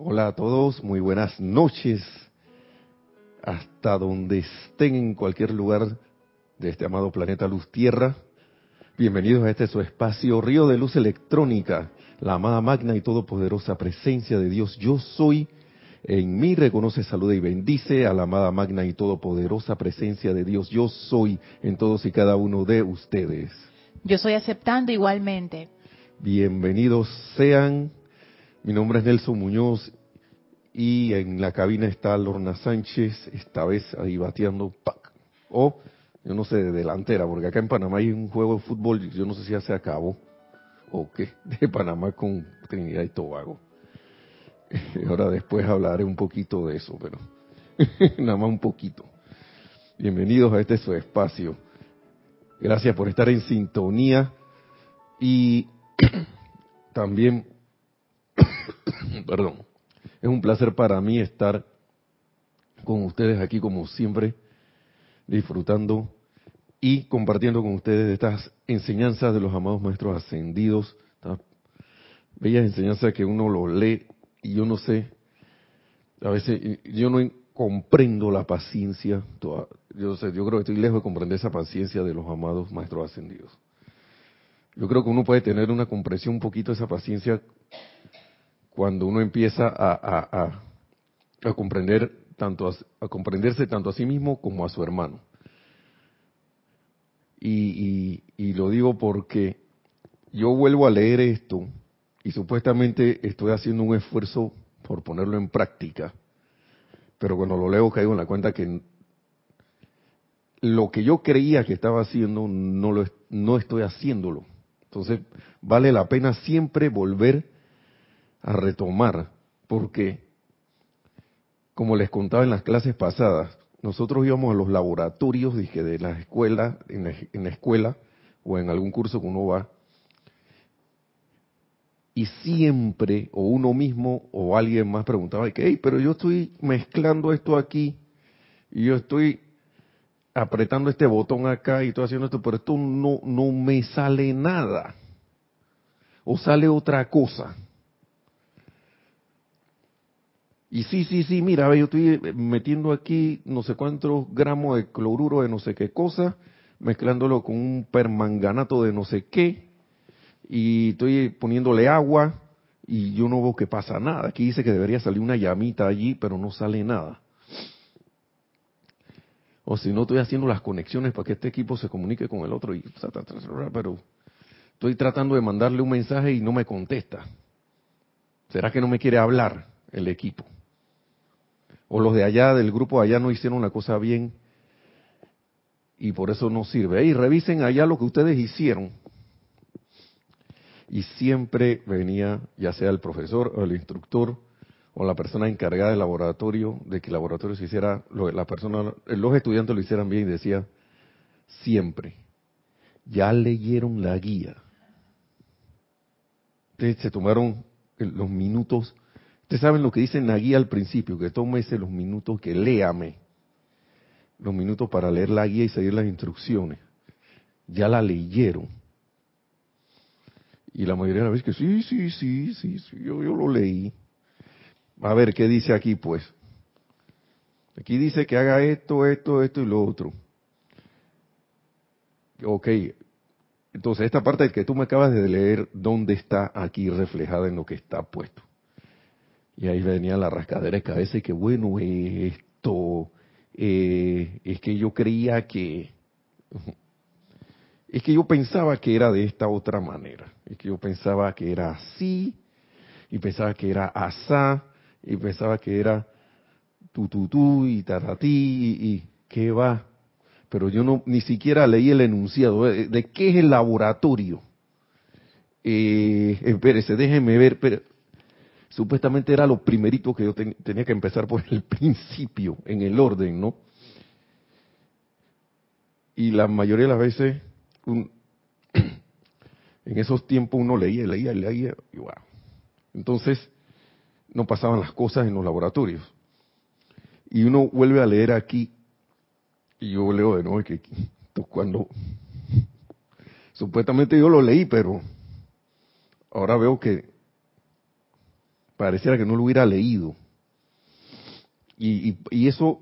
Hola a todos, muy buenas noches. Hasta donde estén en cualquier lugar de este amado planeta Luz Tierra. Bienvenidos a este su espacio Río de Luz Electrónica, la amada magna y todopoderosa presencia de Dios. Yo soy, en mí reconoce, saluda y bendice a la amada magna y todopoderosa presencia de Dios. Yo soy en todos y cada uno de ustedes. Yo soy aceptando igualmente. Bienvenidos sean. Mi nombre es Nelson Muñoz y en la cabina está Lorna Sánchez, esta vez ahí bateando, ¡pac! o yo no sé, de delantera, porque acá en Panamá hay un juego de fútbol, yo no sé si ya se acabó o qué, de Panamá con Trinidad y Tobago. Ahora después hablaré un poquito de eso, pero nada más un poquito. Bienvenidos a este su espacio. Gracias por estar en sintonía y también, perdón, es un placer para mí estar con ustedes aquí como siempre, disfrutando y compartiendo con ustedes estas enseñanzas de los amados maestros ascendidos, bellas enseñanzas que uno lo lee y yo no sé, a veces yo no comprendo la paciencia, yo, sé, yo creo que estoy lejos de comprender esa paciencia de los amados maestros ascendidos. Yo creo que uno puede tener una comprensión un poquito de esa paciencia cuando uno empieza a, a, comprender tanto a, comprenderse tanto a sí mismo como a su hermano. Y, y, lo digo porque yo vuelvo a leer esto y supuestamente estoy haciendo un esfuerzo por ponerlo en práctica, pero cuando lo leo caigo en la cuenta que lo que yo creía que estaba haciendo no lo no estoy haciéndolo. Entonces vale la pena siempre volver a retomar, porque, como les contaba en las clases pasadas, nosotros íbamos a los laboratorios, dije, de la escuela, en la, escuela o en algún curso que uno va, y siempre, o uno mismo o alguien más preguntaba, que, hey, pero yo estoy mezclando esto aquí, y yo estoy apretando este botón acá y estoy haciendo esto, pero esto no, no me sale nada. O sale otra cosa. Y sí, sí, sí, mira, yo estoy metiendo aquí no sé cuántos gramos de cloruro de no sé qué cosa, mezclándolo con un permanganato de no sé qué, y estoy poniéndole agua, y yo no veo que pasa nada. Aquí dice que debería salir una llamita allí, pero no sale nada. O si no, estoy haciendo las conexiones para que este equipo se comunique con el otro, y, pero estoy tratando de mandarle un mensaje y no me contesta. ¿Será que no me quiere hablar el equipo? O los de allá del grupo allá no hicieron la cosa bien y por eso no sirve. Y revisen allá lo que ustedes hicieron. Y siempre venía, ya sea el profesor o el instructor o la persona encargada del laboratorio, de que el laboratorio se hiciera, la persona, los estudiantes lo hicieran bien y decía, siempre, ya leyeron la guía. Se tomaron los minutos Ustedes saben lo que dice la guía al principio, que tómese los minutos, que léame. Los minutos para leer la guía y seguir las instrucciones. Ya la leyeron. Y la mayoría de las veces que sí, sí, sí, sí, sí yo, yo lo leí. A ver, ¿qué dice aquí pues? Aquí dice que haga esto, esto, esto y lo otro. Ok, entonces esta parte que tú me acabas de leer, ¿dónde está aquí reflejada en lo que está puesto? Y ahí venía la rascadera de cabeza y que bueno, esto, eh, es que yo creía que, es que yo pensaba que era de esta otra manera, es que yo pensaba que era así, y pensaba que era asá, y pensaba que era tu y taratí, y, qué va. Pero yo no, ni siquiera leí el enunciado. ¿De, de qué es el laboratorio? Eh, espérese, déjeme ver, pero supuestamente era lo primerito que yo tenía que empezar por el principio, en el orden, ¿no? Y la mayoría de las veces, en esos tiempos uno leía, leía, leía, y wow. Entonces, no pasaban las cosas en los laboratorios. Y uno vuelve a leer aquí, y yo leo de nuevo que cuando supuestamente yo lo leí, pero ahora veo que pareciera que no lo hubiera leído. Y, y, eso,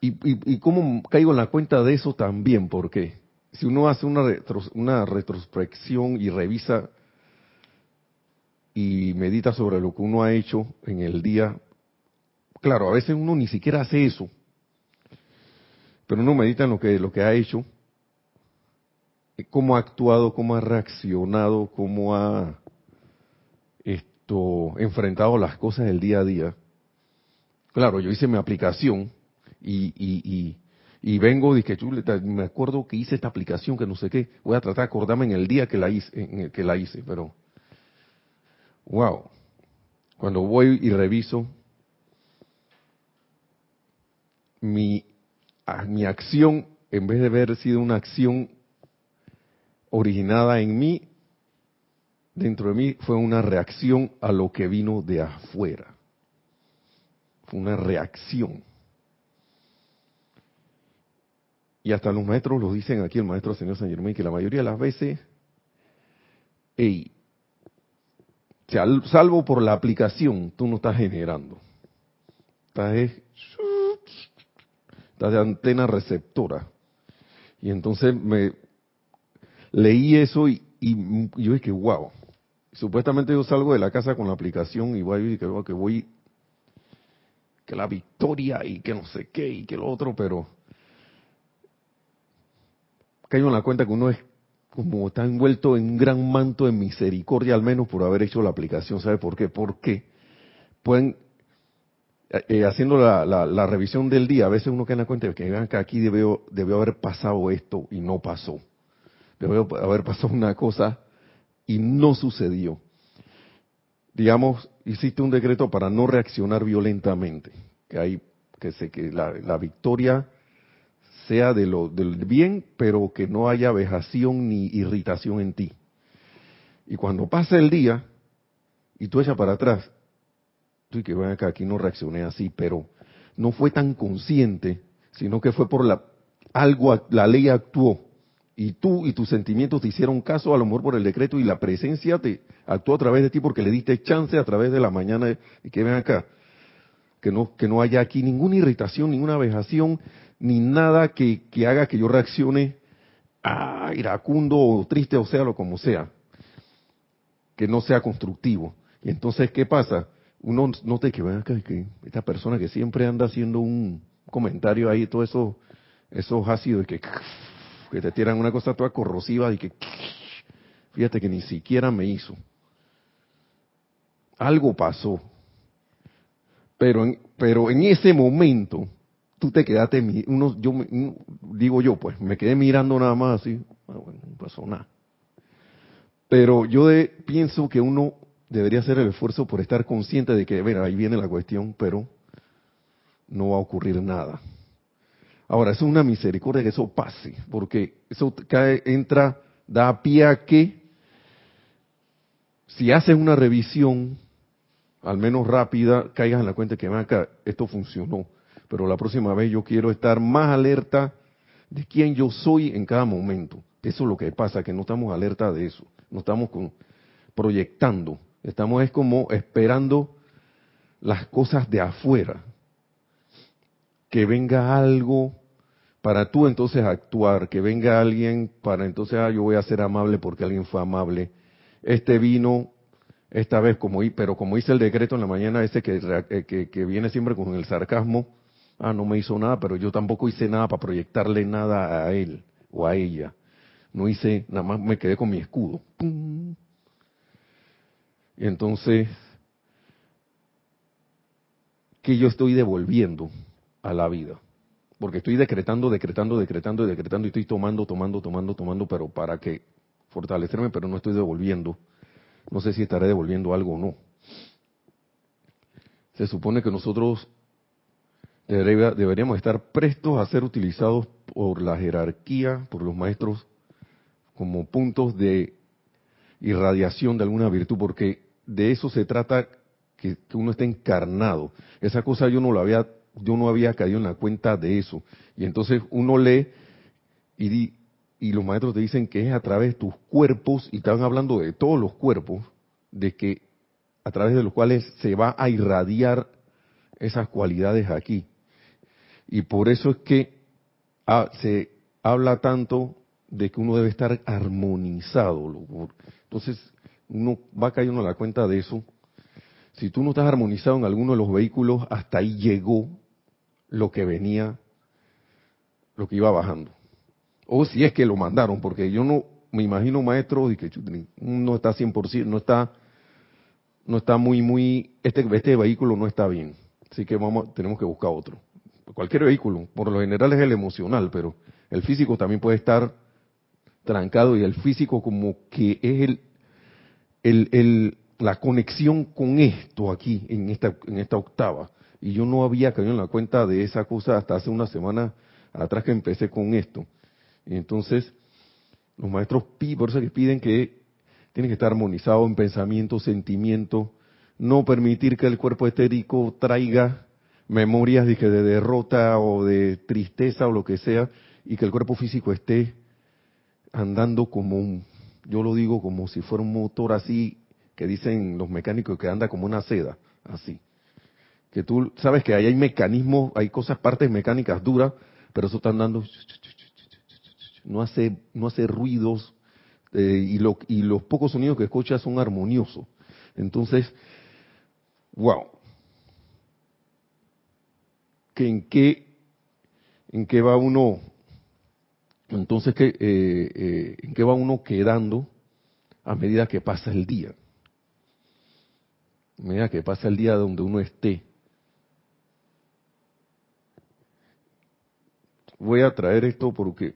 y, cómo caigo en la cuenta de eso también, porque si uno hace una, una retrospección y revisa y medita sobre lo que uno ha hecho en el día, claro, a veces uno ni siquiera hace eso, pero uno medita en lo que, lo que ha hecho, cómo ha actuado, cómo ha reaccionado, cómo ha esto, enfrentado las cosas del día a día. Claro, yo hice mi aplicación y, y, y, vengo y que me acuerdo que hice esta aplicación que no sé qué, voy a tratar de acordarme en el día que la hice, en el que la hice, pero wow. Cuando voy y reviso mi, mi acción, en vez de haber sido una acción originada en mí, dentro de mí fue una reacción a lo que vino de afuera. Fue una reacción. Y hasta los maestros lo dicen aquí, el maestro señor San Germán, que la mayoría de las veces, hey, salvo por la aplicación, tú no estás generando. Estás, estás de antena receptora. Y entonces me, leí eso y, yo dije, wow. Supuestamente yo salgo de la casa con la aplicación y voy que, que voy, que la victoria y que no sé qué y que lo otro, pero caigo en la cuenta que uno es como está envuelto en un gran manto de misericordia, al menos por haber hecho la aplicación. ¿Sabe por qué? Porque pueden, eh, eh, haciendo la, la, revisión del día, a veces uno cae en la cuenta de que, vean que aquí debió, debió haber pasado esto y no pasó debe haber pasado una cosa y no sucedió. Digamos, hiciste un decreto para no reaccionar violentamente, que hay que se que la, victoria sea de lo del bien, pero que no haya vejación ni irritación en ti. Y cuando pasa el día y tú echas para atrás, tú que ven acá, aquí no reaccioné así, pero no fue tan consciente, sino que fue por la algo la ley actuó y tú y tus sentimientos te hicieron caso a lo mejor por el decreto y la presencia te actuó a través de ti porque le diste chance a través de la mañana y que ven acá que no que no haya aquí ninguna irritación ninguna vejación ni nada que, que haga que yo reaccione ah, iracundo o triste o sea lo como sea que no sea constructivo. Y entonces qué pasa uno nota que ven acá que esta persona que siempre anda haciendo un comentario ahí todo eso esos ácidos que que te tiran una cosa toda corrosiva y que, fíjate que ni siquiera me hizo. Algo pasó. Pero en, pero en ese momento, tú te quedaste, uno, yo digo yo, pues, me quedé mirando nada más así, ah, no pasó nada. Pero yo de, pienso que uno debería hacer el esfuerzo por estar consciente de que, ver, ahí viene la cuestión, pero no va a ocurrir nada. Ahora, es una misericordia que eso pase, porque eso cae, entra, da pie a que si haces una revisión, al menos rápida, caigas en la cuenta que acá, esto funcionó. Pero la próxima vez yo quiero estar más alerta de quién yo soy en cada momento. Eso es lo que pasa, que no estamos alerta de eso. No estamos proyectando. Estamos es como esperando las cosas de afuera. Que venga algo para tú entonces actuar, que venga alguien para entonces, ah, yo voy a ser amable porque alguien fue amable. Este vino esta vez como, pero como hice el decreto en la mañana, ese que, eh, que, que viene siempre con el sarcasmo, ah, no me hizo nada, pero yo tampoco hice nada para proyectarle nada a él o a ella. No hice, nada más me quedé con mi escudo. Entonces, ¿qué yo estoy devolviendo a la vida? Porque estoy decretando, decretando, decretando, decretando y estoy tomando, tomando, tomando, tomando, pero para que fortalecerme, pero no estoy devolviendo. No sé si estaré devolviendo algo o no. Se supone que nosotros deberíamos estar prestos a ser utilizados por la jerarquía, por los maestros, como puntos de irradiación de alguna virtud, porque de eso se trata que uno esté encarnado. Esa cosa yo no la había yo no había caído en la cuenta de eso. Y entonces uno lee y, y los maestros te dicen que es a través de tus cuerpos, y están hablando de todos los cuerpos, de que a través de los cuales se va a irradiar esas cualidades aquí. Y por eso es que ah, se habla tanto de que uno debe estar armonizado. Entonces, uno va cayendo a la cuenta de eso. Si tú no estás armonizado en alguno de los vehículos, hasta ahí llegó lo que venía, lo que iba bajando. O si es que lo mandaron, porque yo no me imagino maestro y que no está 100%, no está no está muy muy este este vehículo no está bien. Así que vamos tenemos que buscar otro. Cualquier vehículo, por lo general es el emocional, pero el físico también puede estar trancado y el físico como que es el, el, el la conexión con esto aquí en esta en esta octava y yo no había caído en la cuenta de esa cosa hasta hace una semana atrás que empecé con esto. Entonces los maestros por eso que piden que tiene que estar armonizado en pensamiento, sentimiento, no permitir que el cuerpo etérico traiga memorias de, de derrota o de tristeza o lo que sea, y que el cuerpo físico esté andando como un, yo lo digo como si fuera un motor así, que dicen los mecánicos que anda como una seda, así. Que tú sabes que ahí hay mecanismos, hay cosas, partes mecánicas duras, pero eso está andando, no hace, no hace ruidos, eh, y, lo, y los pocos sonidos que escuchas son armoniosos. Entonces, wow. ¿Que ¿En qué, en qué va uno? Entonces, ¿qué, eh, eh, ¿en qué va uno quedando a medida que pasa el día? A medida que pasa el día donde uno esté. Voy a traer esto porque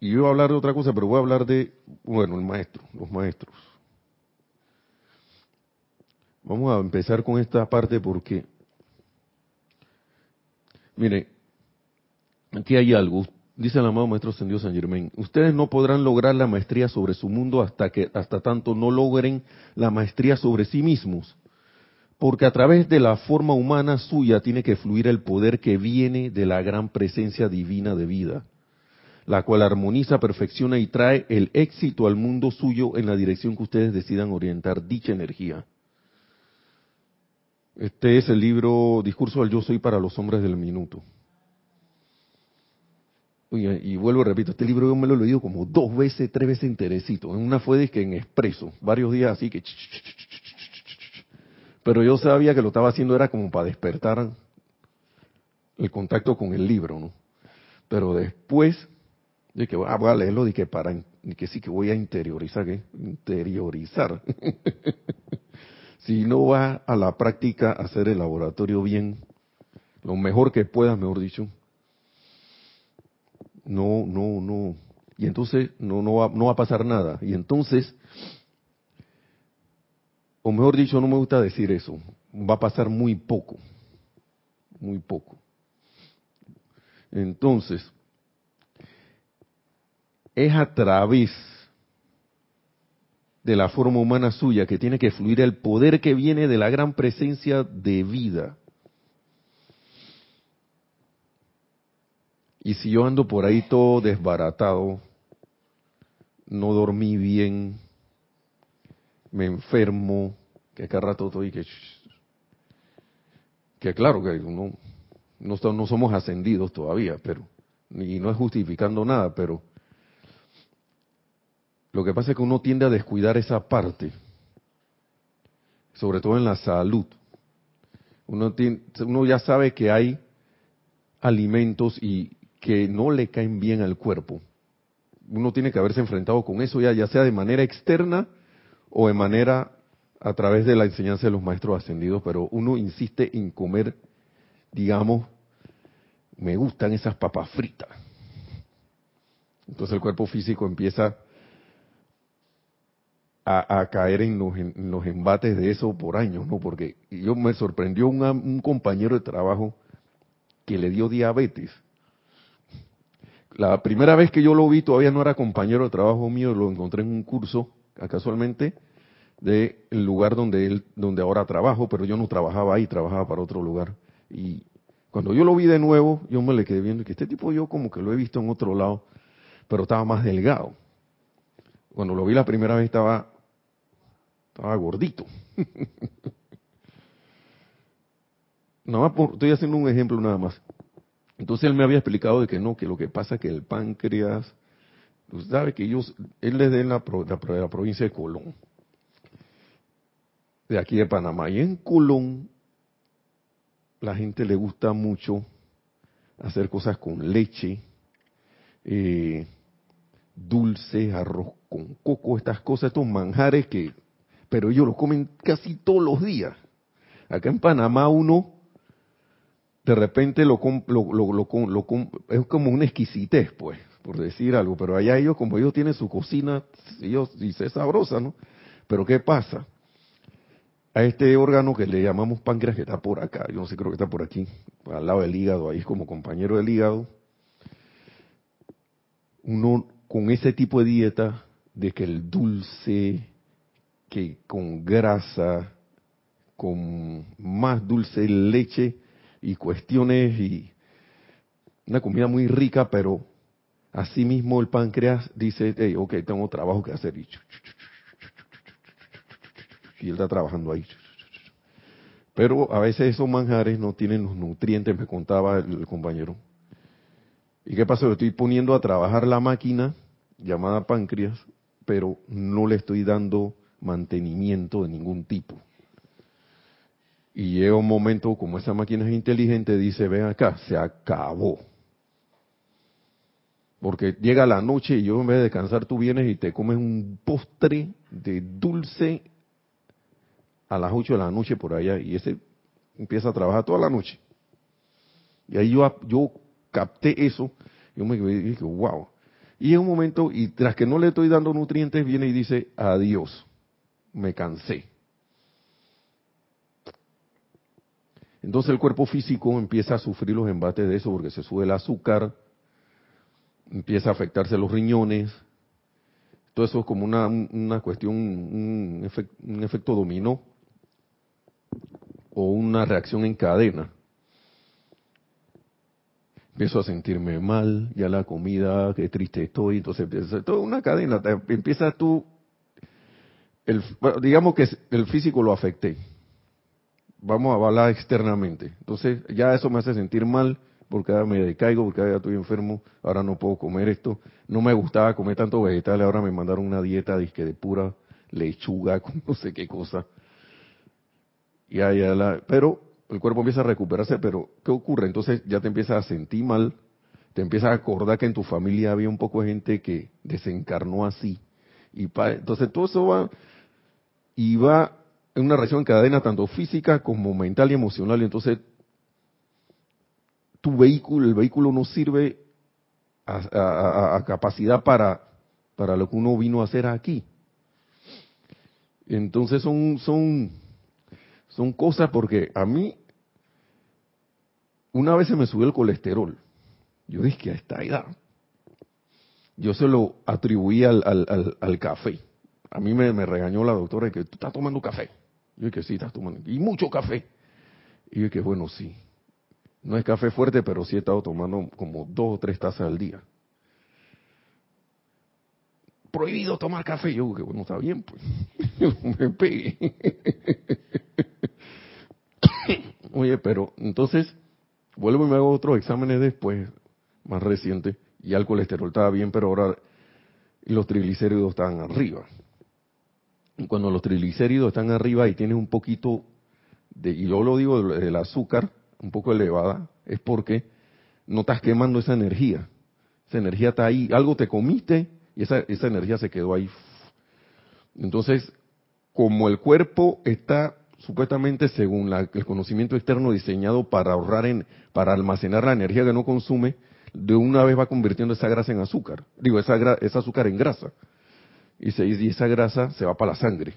y yo voy a hablar de otra cosa, pero voy a hablar de, bueno, el maestro, los maestros. Vamos a empezar con esta parte porque, mire, aquí hay algo. Dice el amado maestro Ascendido San Germain, ustedes no podrán lograr la maestría sobre su mundo hasta que, hasta tanto no logren la maestría sobre sí mismos. Porque a través de la forma humana suya tiene que fluir el poder que viene de la gran presencia divina de vida la cual armoniza, perfecciona y trae el éxito al mundo suyo en la dirección que ustedes decidan orientar dicha energía. Este es el libro Discurso del Yo Soy para los Hombres del Minuto. y vuelvo y repito, este libro yo me lo he leído como dos veces, tres veces enterecito. En una fue de que en expreso, varios días así que... Pero yo sabía que lo estaba haciendo era como para despertar el contacto con el libro, ¿no? Pero después de que ah, voy a leerlo, que para, que sí que voy a interiorizar, ¿qué? Interiorizar. si no va a la práctica a hacer el laboratorio bien, lo mejor que puedas, mejor dicho, no, no, no. Y entonces no, no, va, no va a pasar nada. Y entonces, o mejor dicho, no me gusta decir eso, va a pasar muy poco, muy poco. Entonces, es a través de la forma humana suya que tiene que fluir el poder que viene de la gran presencia de vida. Y si yo ando por ahí todo desbaratado, no dormí bien, me enfermo, que cada rato estoy que... Que claro que no, no, no somos ascendidos todavía, pero... Y no es justificando nada, pero lo que pasa es que uno tiende a descuidar esa parte, sobre todo en la salud. Uno, uno ya sabe que hay alimentos y que no le caen bien al cuerpo. Uno tiene que haberse enfrentado con eso ya, ya sea de manera externa o de manera a través de la enseñanza de los maestros ascendidos, pero uno insiste en comer, digamos, me gustan esas papas fritas. Entonces el cuerpo físico empieza a, caer en los, embates de eso por años, ¿no? Porque yo me sorprendió un compañero de trabajo que le dio diabetes. La primera vez que yo lo vi todavía no era compañero de trabajo mío, lo encontré en un curso, casualmente, del lugar donde él, donde ahora trabajo, pero yo no trabajaba ahí, trabajaba para otro lugar. Y cuando yo lo vi de nuevo, yo me le quedé viendo que este tipo yo como que lo he visto en otro lado, pero estaba más delgado. Cuando lo vi la primera vez estaba estaba gordito. nada más estoy haciendo un ejemplo nada más. Entonces él me había explicado de que no, que lo que pasa es que el páncreas, usted sabe que ellos, él es de la, la provincia de Colón, de aquí de Panamá, y en Colón la gente le gusta mucho hacer cosas con leche, eh, dulce, arroz con coco, estas cosas, estos manjares que, pero ellos los comen casi todos los días. Acá en Panamá uno de repente lo, lo, lo, lo, es como una exquisitez, pues, por decir algo, pero allá ellos, como ellos tienen su cocina, ellos dice sabrosa, ¿no? Pero ¿qué pasa? A este órgano que le llamamos páncreas que está por acá, yo no sé, creo que está por aquí, al lado del hígado, ahí es como compañero del hígado, uno con ese tipo de dieta de que el dulce, que con grasa, con más dulce leche y cuestiones y una comida muy rica, pero así mismo el páncreas dice, hey, ok, tengo trabajo que hacer. Y, él está trabajando ahí. Pero a veces esos manjares no tienen los nutrientes, me contaba el compañero. ¿Y qué pasa? estoy poniendo a trabajar la máquina llamada páncreas, pero no le estoy dando mantenimiento de ningún tipo. Y llega un momento, como esa máquina es inteligente, dice, ven acá, se acabó. Porque llega la noche y yo en vez de descansar tú vienes y te comes un postre de dulce a las 8 de la noche por allá y ese empieza a trabajar toda la noche. Y ahí yo, yo capté eso, yo me dije, wow. Y en un momento, y tras que no le estoy dando nutrientes, viene y dice, adiós, me cansé. Entonces el cuerpo físico empieza a sufrir los embates de eso porque se sube el azúcar, empieza a afectarse los riñones, todo eso es como una, una cuestión, un, un efecto dominó o una reacción en cadena. Empiezo a sentirme mal, ya la comida, qué triste estoy, entonces empieza toda una cadena, empieza tú, el, digamos que el físico lo afecté, vamos a hablar externamente, entonces ya eso me hace sentir mal, porque ahora me decaigo, porque ahora estoy enfermo, ahora no puedo comer esto, no me gustaba comer tanto vegetales, ahora me mandaron una dieta de, de pura lechuga, con no sé qué cosa, ya la, pero el cuerpo empieza a recuperarse, pero ¿qué ocurre? Entonces ya te empiezas a sentir mal, te empiezas a acordar que en tu familia había un poco de gente que desencarnó así. Y entonces todo eso va y va en una reacción en cadena tanto física como mental y emocional. Y entonces tu vehículo, el vehículo no sirve a, capacidad para, para lo que uno vino a hacer aquí. Entonces son, son son cosas porque a mí, una vez se me subió el colesterol. Yo dije que a esta edad, yo se lo atribuí al, al, café. A mí me, regañó la doctora que tú estás tomando café. Yo dije que sí, estás tomando. Y mucho café. Y yo dije bueno, sí. No es café fuerte, pero sí he estado tomando como dos o tres tazas al día. Prohibido tomar café. Yo que bueno, está bien, pues. me pegué. Oye, pero entonces vuelvo y me hago otros exámenes después, más recientes, y el colesterol estaba bien, pero ahora los triglicéridos están arriba. Cuando los triglicéridos están arriba y tienes un poquito de, y yo lo digo del azúcar, un poco elevada, es porque no estás quemando esa energía. Esa energía está ahí, algo te comiste y esa, esa energía se quedó ahí. Entonces, como el cuerpo está supuestamente según el conocimiento externo diseñado para ahorrar en, para almacenar la energía que no consume, de una vez va convirtiendo esa grasa en azúcar, digo, esa, esa azúcar en grasa, y, se, y esa grasa se va para la sangre.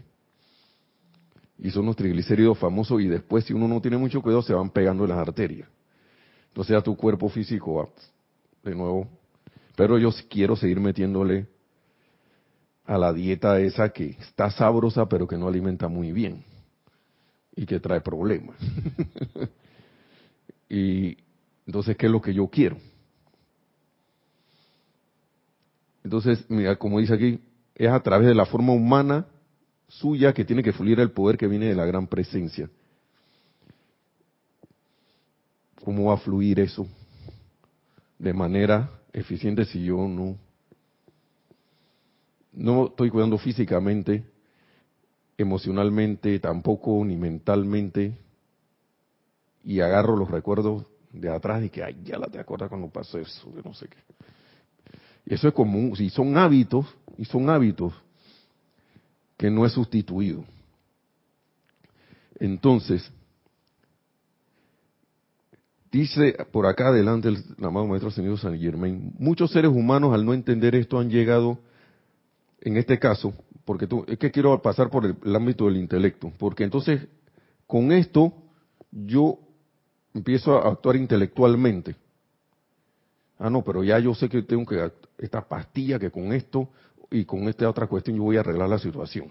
Y son los triglicéridos famosos y después si uno no tiene mucho cuidado se van pegando en las arterias. Entonces ya tu cuerpo físico va de nuevo. Pero yo quiero seguir metiéndole a la dieta esa que está sabrosa pero que no alimenta muy bien y que trae problemas. y entonces, ¿qué es lo que yo quiero? Entonces, mira, como dice aquí, es a través de la forma humana suya que tiene que fluir el poder que viene de la gran presencia. ¿Cómo va a fluir eso de manera eficiente si yo no no estoy cuidando físicamente, emocionalmente, tampoco ni mentalmente. Y agarro los recuerdos de atrás y que ay ya la te acuerdas cuando pasó eso, de no sé qué. Eso es común, si son hábitos y son hábitos que no es sustituido. Entonces, dice por acá adelante el amado Maestro Señor San Germain, muchos seres humanos al no entender esto han llegado, en este caso, porque tú, es que quiero pasar por el, ámbito del intelecto, porque entonces con esto yo empiezo a actuar intelectualmente. Ah, no, pero ya yo sé que tengo que esta pastilla que con esto y con esta otra cuestión yo voy a arreglar la situación.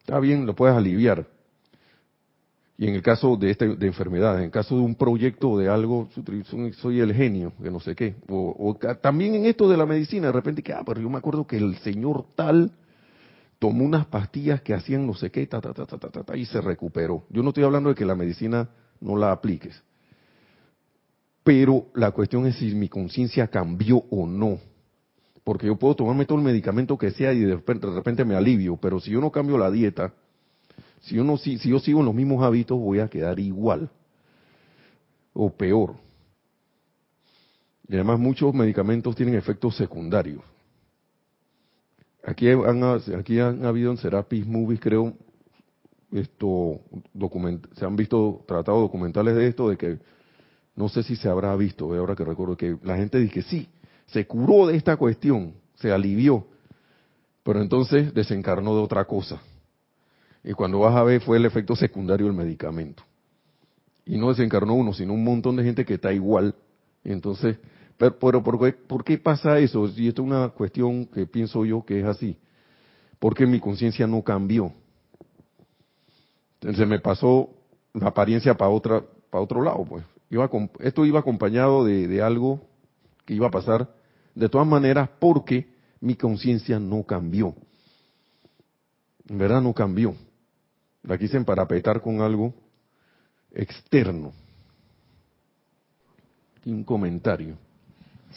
Está bien, lo puedes aliviar. Y en el caso de, este, de enfermedades, en el caso de un proyecto de algo, soy el genio, que no sé qué. O, también en esto de la medicina, de repente que, ah, pero yo me acuerdo que el señor tal tomó unas pastillas que hacían no sé qué, ta, ta, ta, ta, ta, ta, y se recuperó. Yo no estoy hablando de que la medicina no la apliques. Pero la cuestión es si mi conciencia cambió o no porque yo puedo tomarme todo el medicamento que sea y de repente, me alivio, pero si yo no cambio la dieta, si yo, no, si, yo sigo los mismos hábitos, voy a quedar igual o peor. Y además muchos medicamentos tienen efectos secundarios. Aquí han, aquí han habido en Serapis Movies, creo, esto se han visto tratados documentales de esto, de que no sé si se habrá visto, ahora que recuerdo que la gente dice que sí, se curó de esta cuestión, se alivió, pero entonces desencarnó de otra cosa. Y cuando vas a ver fue el efecto secundario del medicamento. Y no desencarnó uno, sino un montón de gente que está igual. Entonces, pero, ¿por, qué, ¿por qué pasa eso? Y esto es una cuestión que pienso yo que es así. Porque mi conciencia no cambió. Entonces me pasó la apariencia para otra, para otro lado, pues. Iba, esto iba acompañado de algo que iba a pasar de todas maneras porque mi conciencia no cambió. En verdad no cambió. La quise emparapetar con algo externo. Y un comentario.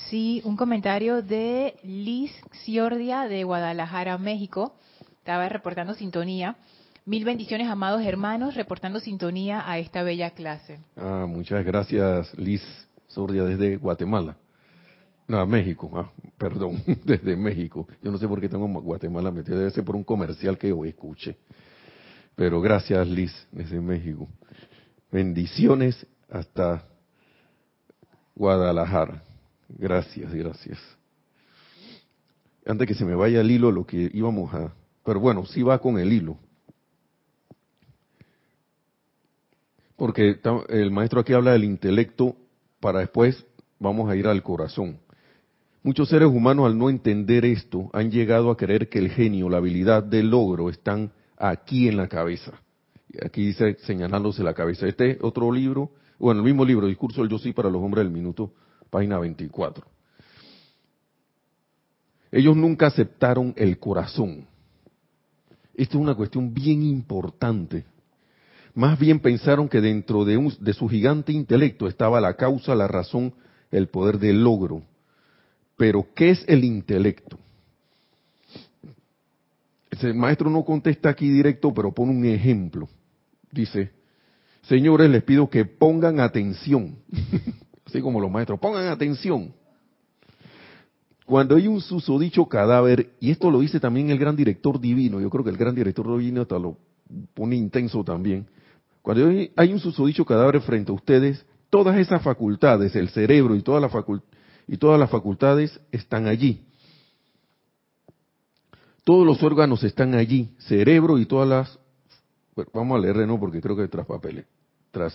Sí, un comentario de Liz Ciordia de Guadalajara, México. Estaba reportando sintonía. Mil bendiciones, amados hermanos, reportando sintonía a esta bella clase. Ah, muchas gracias, Liz Ciordia desde Guatemala. No, México, ah, perdón, desde México. Yo no sé por qué tengo Guatemala metido, debe ser por un comercial que hoy escuché. Pero gracias Liz, desde México. Bendiciones hasta Guadalajara. Gracias, gracias. Antes que se me vaya el hilo, lo que íbamos a... Pero bueno, sí va con el hilo. Porque el maestro aquí habla del intelecto para después vamos a ir al corazón. Muchos seres humanos al no entender esto han llegado a creer que el genio, la habilidad del logro están aquí en la cabeza. Aquí dice señalándose la cabeza. Este es otro libro, bueno, el mismo libro, Discurso del Yo Sí para los Hombres del Minuto, página 24. Ellos nunca aceptaron el corazón. Esto es una cuestión bien importante. Más bien pensaron que dentro de, de su gigante intelecto estaba la causa, la razón, el poder del logro pero, ¿qué es el intelecto? El maestro no contesta aquí directo, pero pone un ejemplo. Dice, señores, les pido que pongan atención. Así como los maestros, pongan atención. Cuando hay un susodicho cadáver, y esto lo dice también el gran director divino, yo creo que el gran director divino hasta lo pone intenso también. Cuando hay un susodicho cadáver frente a ustedes, todas esas facultades, el cerebro y todas las facultades, y todas las facultades están allí. Todos los órganos están allí, cerebro y todas las... vamos a leer no porque creo que tras papeles, tras...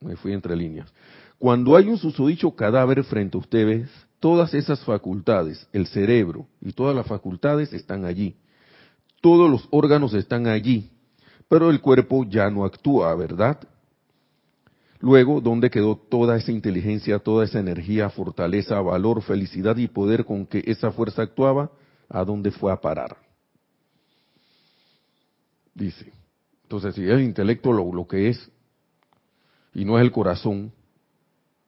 me fui entre líneas. Cuando hay un susodicho cadáver frente a ustedes, todas esas facultades, el cerebro y todas las facultades están allí. Todos los órganos están allí, pero el cuerpo ya no actúa, ¿verdad? Luego, ¿dónde quedó toda esa inteligencia, toda esa energía, fortaleza, valor, felicidad y poder con que esa fuerza actuaba? ¿A dónde fue a parar? dice. Entonces, si es el intelecto lo, que es y no es el corazón,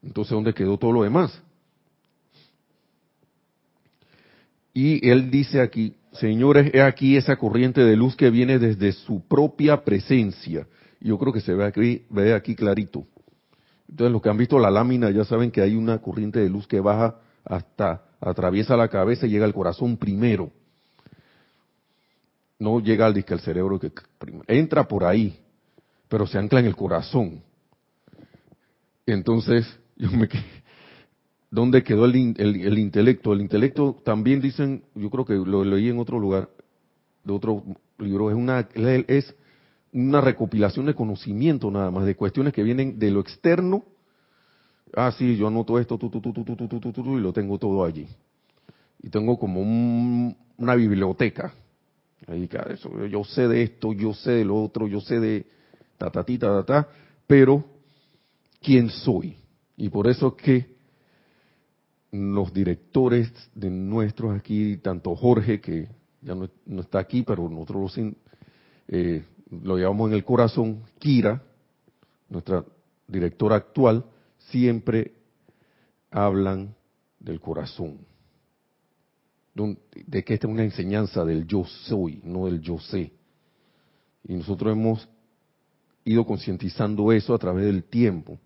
entonces ¿dónde quedó todo lo demás? Y él dice aquí, señores, he aquí esa corriente de luz que viene desde su propia presencia. Yo creo que se ve aquí, ve aquí clarito. Entonces, los que han visto la lámina ya saben que hay una corriente de luz que baja hasta, atraviesa la cabeza y llega al corazón primero. No llega al disque al cerebro, que entra por ahí, pero se ancla en el corazón. Entonces, yo me ¿Dónde quedó el, intelecto? El intelecto también dicen, yo creo que lo leí en otro lugar, de otro libro, es una, es una recopilación de conocimiento nada más, de cuestiones que vienen de lo externo. Ah, sí, yo anoto esto, tu, tu, tu, y lo tengo todo allí. Y tengo como una biblioteca. Ahí, eso, yo sé de esto, yo sé de lo otro, yo sé de ta, ta, ta, ta, ta, pero ¿quién soy? Y por eso es que los directores de nuestros aquí, tanto Jorge, que ya no, está aquí, pero nosotros eh, lo llevamos en el corazón, Kira, nuestra directora actual, siempre hablan del corazón. De que esta es una enseñanza del yo soy, no del yo sé. Y nosotros hemos ido concientizando eso a través del tiempo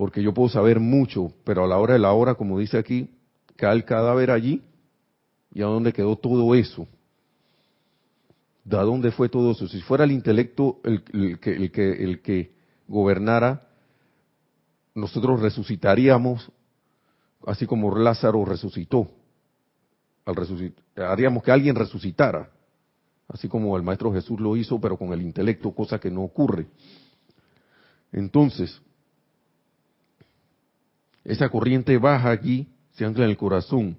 porque yo puedo saber mucho, pero a la hora de la hora, como dice aquí, cae el cadáver allí, y a dónde quedó todo eso. ¿De dónde fue todo eso? Si fuera el intelecto el, que, el, que, el que gobernara, nosotros resucitaríamos, así como Lázaro resucitó. Al haríamos que alguien resucitara, así como el Maestro Jesús lo hizo, pero con el intelecto, cosa que no ocurre. Entonces, esa corriente baja allí, se ancla en el corazón.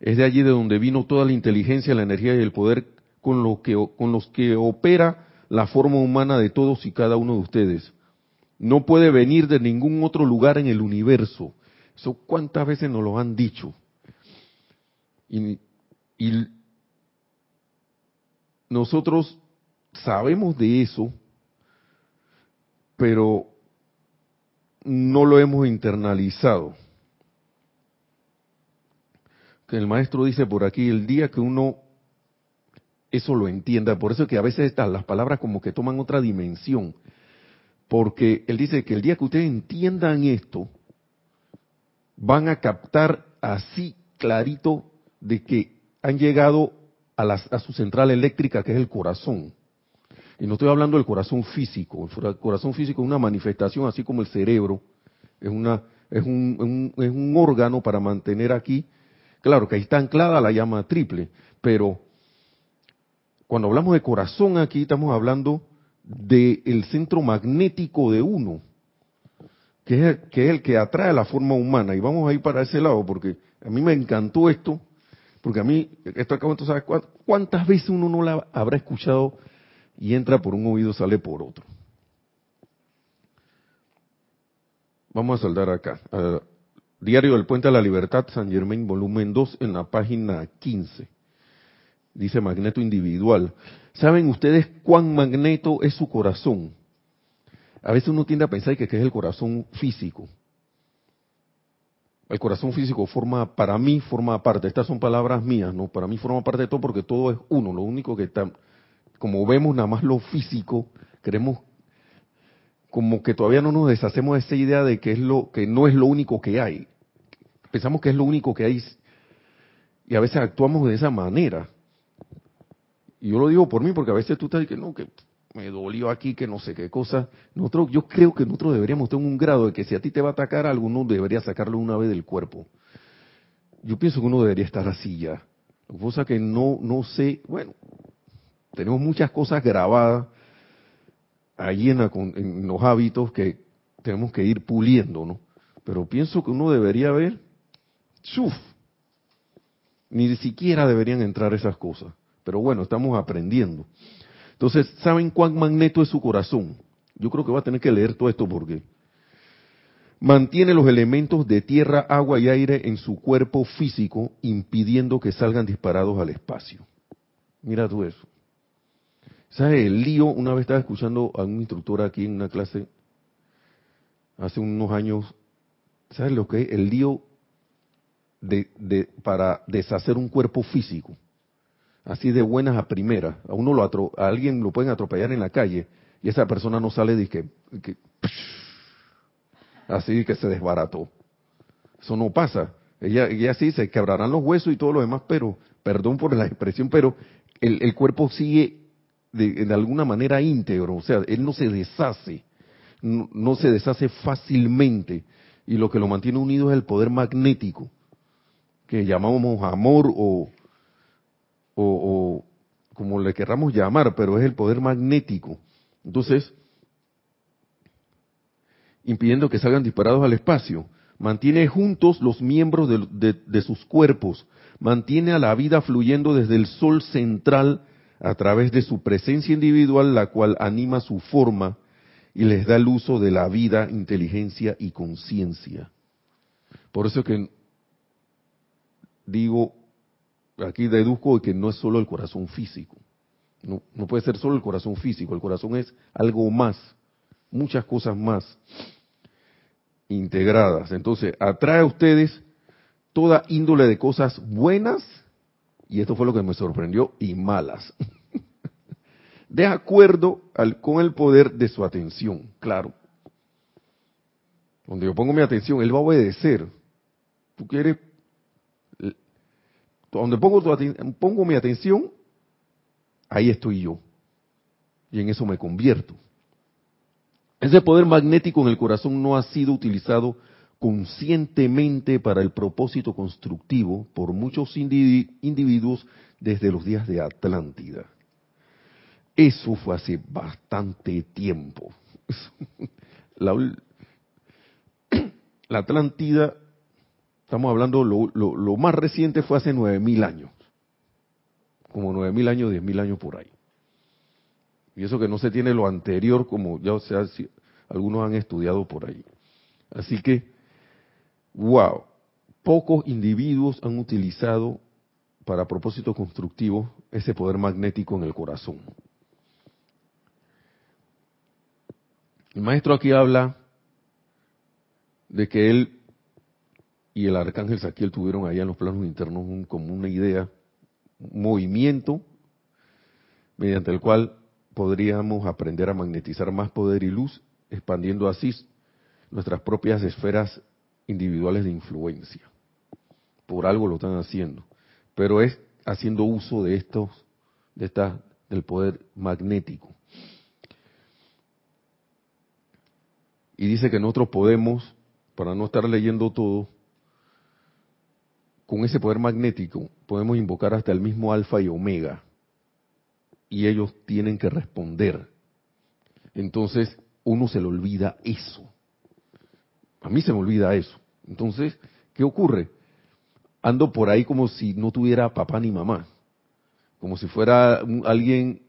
Es de allí de donde vino toda la inteligencia, la energía y el poder con, lo que, con los que opera la forma humana de todos y cada uno de ustedes. No puede venir de ningún otro lugar en el universo. Eso cuántas veces nos lo han dicho. Y, y nosotros sabemos de eso, pero no lo hemos internalizado. Que el maestro dice por aquí, el día que uno eso lo entienda, por eso es que a veces están las palabras como que toman otra dimensión, porque él dice que el día que ustedes entiendan esto, van a captar así clarito de que han llegado a, a su central eléctrica, que es el corazón. Y no estoy hablando del corazón físico. El corazón físico es una manifestación, así como el cerebro. Es, una, es, un, es un órgano para mantener aquí. Claro que ahí está anclada la llama triple. Pero cuando hablamos de corazón aquí, estamos hablando del centro magnético de uno. Que es, el que atrae la forma humana. Y vamos a ir para ese lado, porque a mí me encantó esto. Porque a mí, esto acabo de saber cuántas veces uno no la habrá escuchado y entra por un oído, sale por otro. Vamos a saldar acá. Diario del Puente a la Libertad, San Germain, volumen 2, en la página 15. Dice magneto individual. ¿Saben ustedes cuán magneto es su corazón? A veces uno tiende a pensar que es el corazón físico. El corazón físico forma, para mí, forma parte. Estas son palabras mías, ¿no? Para mí forma parte de todo porque todo es uno. Lo único que está, como vemos nada más lo físico, queremos como que todavía no nos deshacemos de esa idea de que es lo que no es lo único que hay. Pensamos que es lo único que hay y a veces actuamos de esa manera. Y yo lo digo por mí porque a veces tú estás diciendo no que me dolió aquí, que no sé qué cosa. Nosotros, yo creo que nosotros deberíamos tener un grado de que si a ti te va a atacar algo, uno debería sacarlo una vez del cuerpo. Yo pienso que uno debería estar así ya. Cosa que no, no sé, bueno, tenemos muchas cosas grabadas allí en, los hábitos que tenemos que ir puliendo, ¿no? Pero pienso que uno debería ver, ¡chuf! Ni siquiera deberían entrar esas cosas. Pero bueno, estamos aprendiendo. Entonces, ¿saben cuán magneto es su corazón? Yo creo que va a tener que leer todo esto porque mantiene los elementos de tierra, agua y aire en su cuerpo físico, impidiendo que salgan disparados al espacio. Mira tú eso. ¿Sabes el lío? Una vez estaba escuchando a un instructor aquí en una clase hace unos años. ¿Sabes lo que es? El lío de, de, para deshacer un cuerpo físico. Así de buenas a primeras. A uno lo atro, a alguien lo pueden atropellar en la calle y esa persona no sale de que, así que se desbarató. Eso no pasa. Ella, ella sí se quebrarán los huesos y todo lo demás, pero, perdón por la expresión, pero el, el cuerpo sigue de, de, alguna manera íntegro, o sea, él no se deshace, no, no, se deshace fácilmente, y lo que lo mantiene unido es el poder magnético, que llamamos amor o, o, como le querramos llamar, pero es el poder magnético. Entonces, impidiendo que salgan disparados al espacio, mantiene juntos los miembros de, de sus cuerpos, mantiene a la vida fluyendo desde el sol central a través de su presencia individual, la cual anima su forma y les da el uso de la vida, inteligencia y conciencia. Por eso que digo, aquí deduzco que no es solo el corazón físico. No, puede ser solo el corazón físico, el corazón es algo más, muchas cosas más integradas. Entonces, atrae a ustedes toda índole de cosas buenas, y esto fue lo que me sorprendió, y malas. de acuerdo con el poder de su atención, claro. Donde yo pongo mi atención, él va a obedecer. Tú quieres, donde pongo, mi atención, ahí estoy yo. Y en eso me convierto. Ese poder magnético en el corazón no ha sido utilizado conscientemente para el propósito constructivo por muchos individuos desde los días de Atlántida. Eso fue hace bastante tiempo. La Atlántida, estamos hablando, lo, lo, más reciente fue hace nueve mil años. Como nueve mil años, diez mil años por ahí. Y eso que no se tiene lo anterior, como ya algunos han estudiado por ahí. Así que, wow, pocos individuos han utilizado para propósito constructivo ese poder magnético en el corazón. El maestro aquí habla de que él y el arcángel Saquiel tuvieron allá en los planos internos un, como una idea, un movimiento mediante el cual podríamos aprender a magnetizar más poder y luz, expandiendo así nuestras propias esferas individuales de influencia. Por algo lo están haciendo, pero es haciendo uso de estos, de esta, del poder magnético. Y dice que nosotros podemos, para no estar leyendo todo, con ese poder magnético podemos invocar hasta el mismo alfa y omega. Y ellos tienen que responder. Entonces, uno se le olvida eso. A mí se me olvida eso. Entonces, ¿qué ocurre? Ando por ahí como si no tuviera papá ni mamá. Como si fuera alguien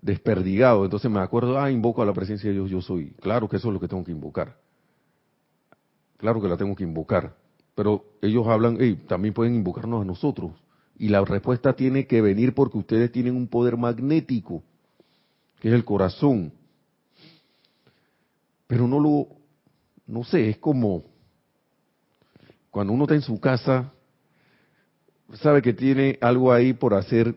desperdigado. Entonces me acuerdo, ah, invoco a la presencia de Dios, yo soy. Claro que eso es lo que tengo que invocar. Claro que la tengo que invocar. Pero ellos hablan, hey, también pueden invocarnos a nosotros. Y la respuesta tiene que venir porque ustedes tienen un poder magnético, que es el corazón. Pero no lo, no sé, es como cuando uno está en su casa, sabe que tiene algo ahí por hacer,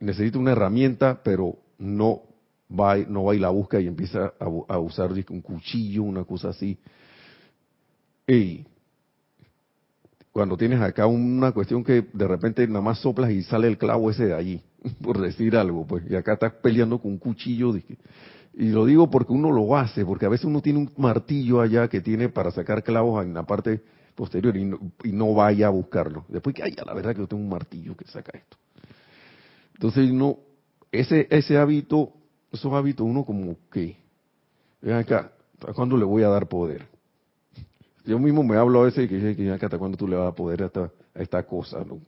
necesita una herramienta, pero no va, no va y la busca y empieza a, a usar un cuchillo, una cosa así. Cuando tienes acá una cuestión que de repente nada más soplas y sale el clavo ese de allí, por decir algo, pues, y acá estás peleando con un cuchillo. y lo digo porque uno lo hace, porque a veces uno tiene un martillo allá que tiene para sacar clavos en la parte posterior y no, y no vaya a buscarlo. Después que, ay, la verdad que yo tengo un martillo que saca esto. Entonces, no, ese, ese hábito, esos hábitos uno como que, ven acá, ¿hasta cuándo le voy a dar poder? Yo mismo me hablo a veces y que ¿hasta cuándo tú le vas a poder a esta, cosa? ¿no?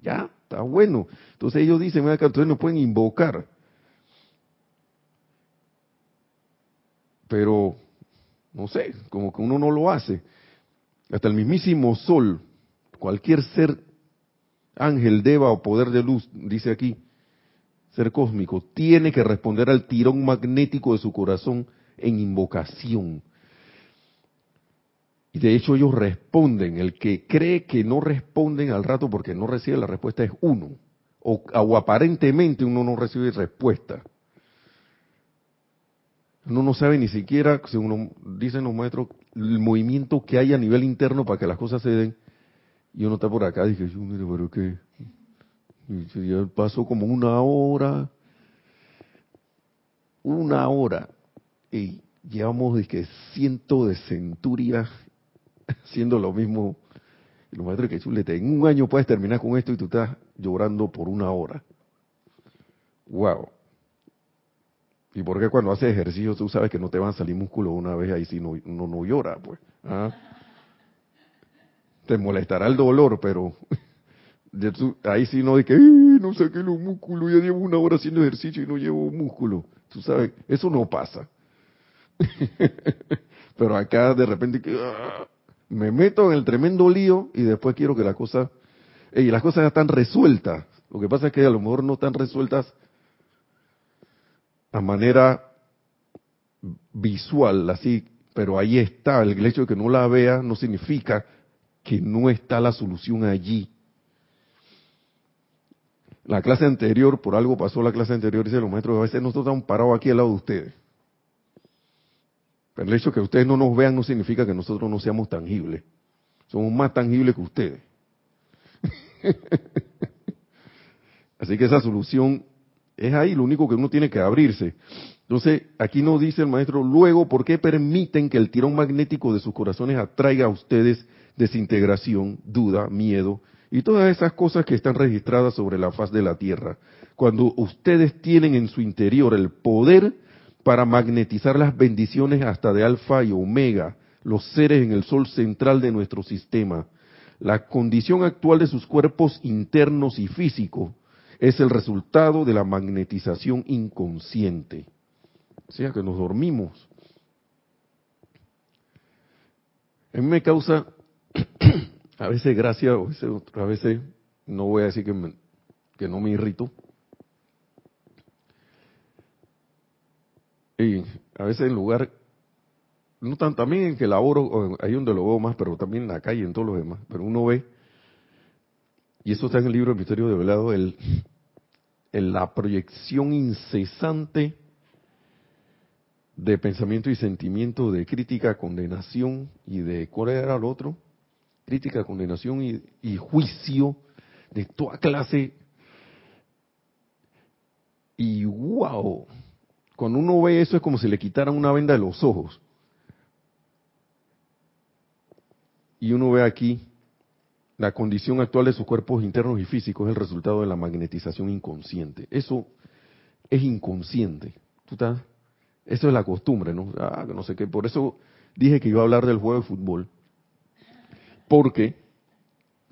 Ya, está bueno. Entonces ellos dicen, acá, ustedes no pueden invocar. Pero, no sé, como que uno no lo hace. Hasta el mismísimo sol, cualquier ser, ángel, deva o poder de luz, dice aquí, ser cósmico, tiene que responder al tirón magnético de su corazón en invocación. Y de hecho ellos responden. El que cree que no responden al rato porque no recibe la respuesta es uno. O, aparentemente uno no recibe respuesta. Uno no sabe ni siquiera, según dicen los maestros, el movimiento que hay a nivel interno para que las cosas se den. Y uno está por acá y dice, mire, pero qué. Y ya pasó como una hora. Una hora. Y llevamos, que cientos de centurias haciendo lo mismo. Y los maestros que chulete, en un año puedes terminar con esto y tú estás llorando por una hora. Wow. ¿Y por qué cuando haces ejercicio tú sabes que no te van a salir músculos una vez ahí si no, uno no llora? Pues. ¿Ah? Te molestará el dolor, pero ahí sí no de que no saqué los músculos, ya llevo una hora haciendo ejercicio y no llevo músculo. Tú sabes, eso no pasa. pero acá de repente que ah, me meto en el tremendo lío y después quiero que la cosa, y las cosas ya están resueltas. Lo que pasa es que a lo mejor no están resueltas a manera visual, así, pero ahí está. El hecho de que no la vea no significa que no está la solución allí. La clase anterior, por algo pasó la clase anterior, dice los maestros, a veces nosotros estamos parados aquí al lado de ustedes. Pero el hecho de que ustedes no nos vean no significa que nosotros no seamos tangibles. Somos más tangibles que ustedes. Así que esa solución es ahí, lo único que uno tiene que abrirse. Entonces, aquí nos dice el maestro, luego, ¿por qué permiten que el tirón magnético de sus corazones atraiga a ustedes desintegración, duda, miedo y todas esas cosas que están registradas sobre la faz de la Tierra? Cuando ustedes tienen en su interior el poder para magnetizar las bendiciones hasta de alfa y omega, los seres en el sol central de nuestro sistema. La condición actual de sus cuerpos internos y físicos es el resultado de la magnetización inconsciente. O sea que nos dormimos. A mí me causa a veces gracia, a veces no voy a decir que, que no me irrito, Y a veces en lugar, no tan, también en que laboro, ahí donde lo veo más, pero también en la calle, en todos los demás, pero uno ve, y eso está en el libro El Misterio de Velado, el, la proyección incesante de pensamiento y sentimiento, de crítica, condenación y de, ¿cuál era el otro? Crítica, condenación y, y juicio de toda clase. Y wow, cuando uno ve eso es como si le quitaran una venda de los ojos. Y uno ve aquí la condición actual de sus cuerpos internos y físicos es el resultado de la magnetización inconsciente. Eso es inconsciente. ¿Tú estás? Eso es la costumbre, ¿no? Ah, no sé qué. Por eso dije que iba a hablar del juego de fútbol. Porque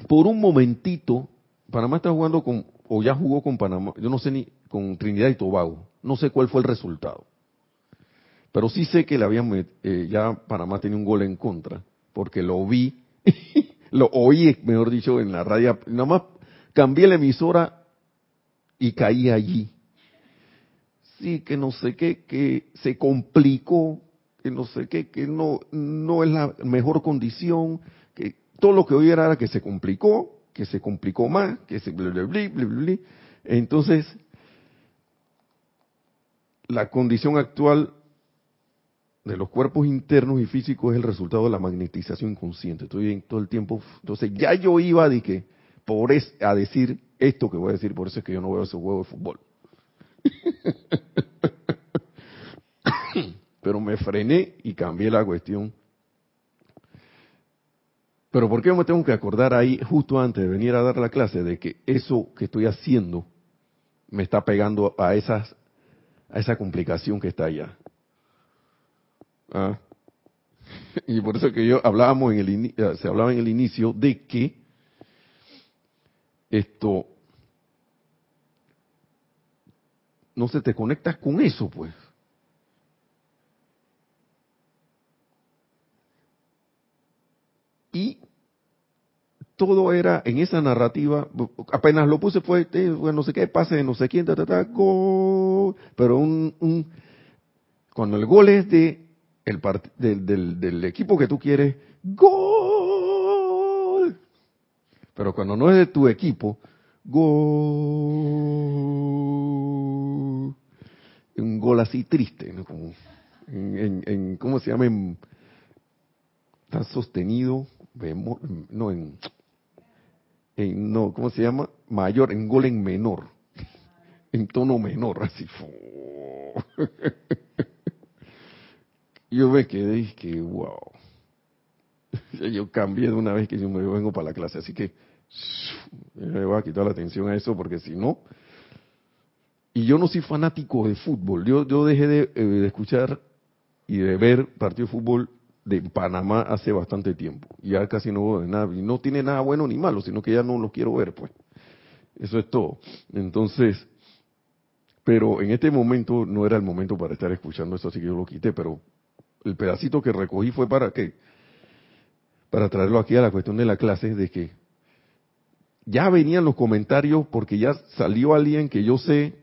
por un momentito, Panamá está jugando con, o ya jugó con Panamá, yo no sé ni, con Trinidad y Tobago. No sé cuál fue el resultado. Pero sí sé que le habían, eh, ya Panamá tenía un gol en contra, porque lo vi, lo oí, mejor dicho, en la radio. Nada más cambié la emisora y caí allí. Sí, que no sé qué, que se complicó, que no sé qué, que no, no es la mejor condición, que todo lo que oí era que se complicó, que se complicó más, que se... Entonces, la condición actual de los cuerpos internos y físicos es el resultado de la magnetización inconsciente. Estoy en todo el tiempo. Entonces, ya yo iba de que, por es, a decir esto que voy a decir, por eso es que yo no veo ese juego de fútbol. Pero me frené y cambié la cuestión. Pero ¿por qué me tengo que acordar ahí, justo antes de venir a dar la clase, de que eso que estoy haciendo me está pegando a esas a esa complicación que está allá. ¿Ah? Y por eso que yo hablábamos en el eh, se hablaba en el inicio de que esto no se te conectas con eso, pues. Y todo era en esa narrativa, apenas lo puse fue, eh, no sé qué, pase no sé quién, ta, ta, ta, gol, pero un, cuando el gol es de el del, equipo que tú quieres, gol. Pero cuando no es de tu equipo, gol. Un gol así triste, ¿no? ¿cómo se llama? está sostenido, no, en, en, no, ¿cómo se llama? Mayor, en gol en menor, en tono menor, así. yo me quedé y que, wow. Yo cambié de una vez que yo me vengo para la clase, así que me voy a quitar la atención a eso porque si no, y yo no soy fanático de fútbol, yo, yo dejé de, eh, escuchar y de ver partido de fútbol de Panamá hace bastante tiempo, ya casi no veo de nada, y no tiene nada bueno ni malo, sino que ya no lo quiero ver, pues. Eso es todo. Entonces, pero en este momento no era el momento para estar escuchando eso, así que yo lo quité, pero el pedacito que recogí fue para qué? Para traerlo aquí a la cuestión de la clase, de que ya venían los comentarios porque ya salió alguien que yo sé,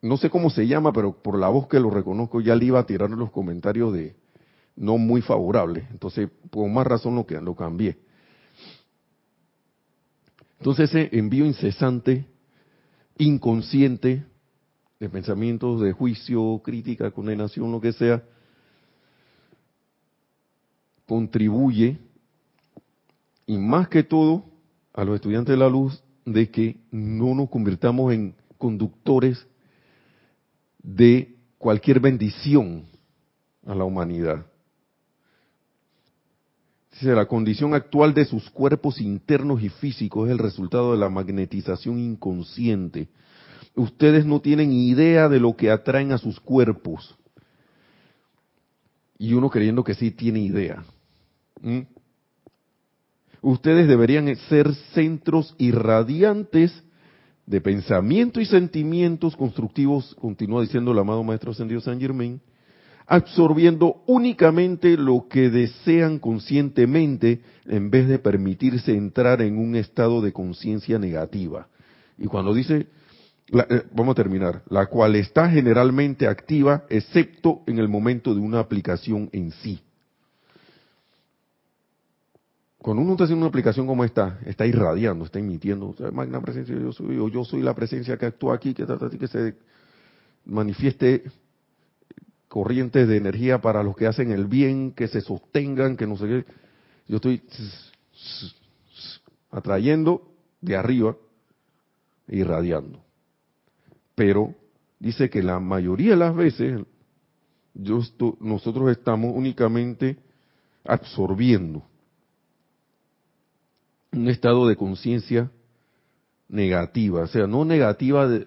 no sé cómo se llama, pero por la voz que lo reconozco, ya le iba a tirar los comentarios de no muy favorables. Entonces, por más razón lo, que, lo cambié. Entonces ese envío incesante, inconsciente, de pensamientos de juicio, crítica, condenación, lo que sea, contribuye, y más que todo, a los estudiantes de la luz, de que no nos convirtamos en conductores de cualquier bendición a la humanidad. La condición actual de sus cuerpos internos y físicos es el resultado de la magnetización inconsciente. Ustedes no tienen idea de lo que atraen a sus cuerpos. Y uno creyendo que sí tiene idea. Ustedes deberían ser centros irradiantes de pensamiento y sentimientos constructivos, continúa diciendo el amado Maestro Ascendido San Germain, absorbiendo únicamente lo que desean conscientemente en vez de permitirse entrar en un estado de conciencia negativa. Y cuando dice, eh, vamos a terminar, la cual está generalmente activa excepto en el momento de una aplicación en sí. Cuando uno está haciendo una aplicación como esta, está irradiando, está emitiendo, o sea, magna presencia yo soy, o yo soy la presencia que actúa aquí, que, que se manifieste corrientes de energía para los que hacen el bien, que se sostengan, que no sé qué. Yo estoy atrayendo de arriba e irradiando. Pero dice que la mayoría de las veces nosotros estamos únicamente absorbiendo un estado de conciencia negativa, o sea, no negativa de,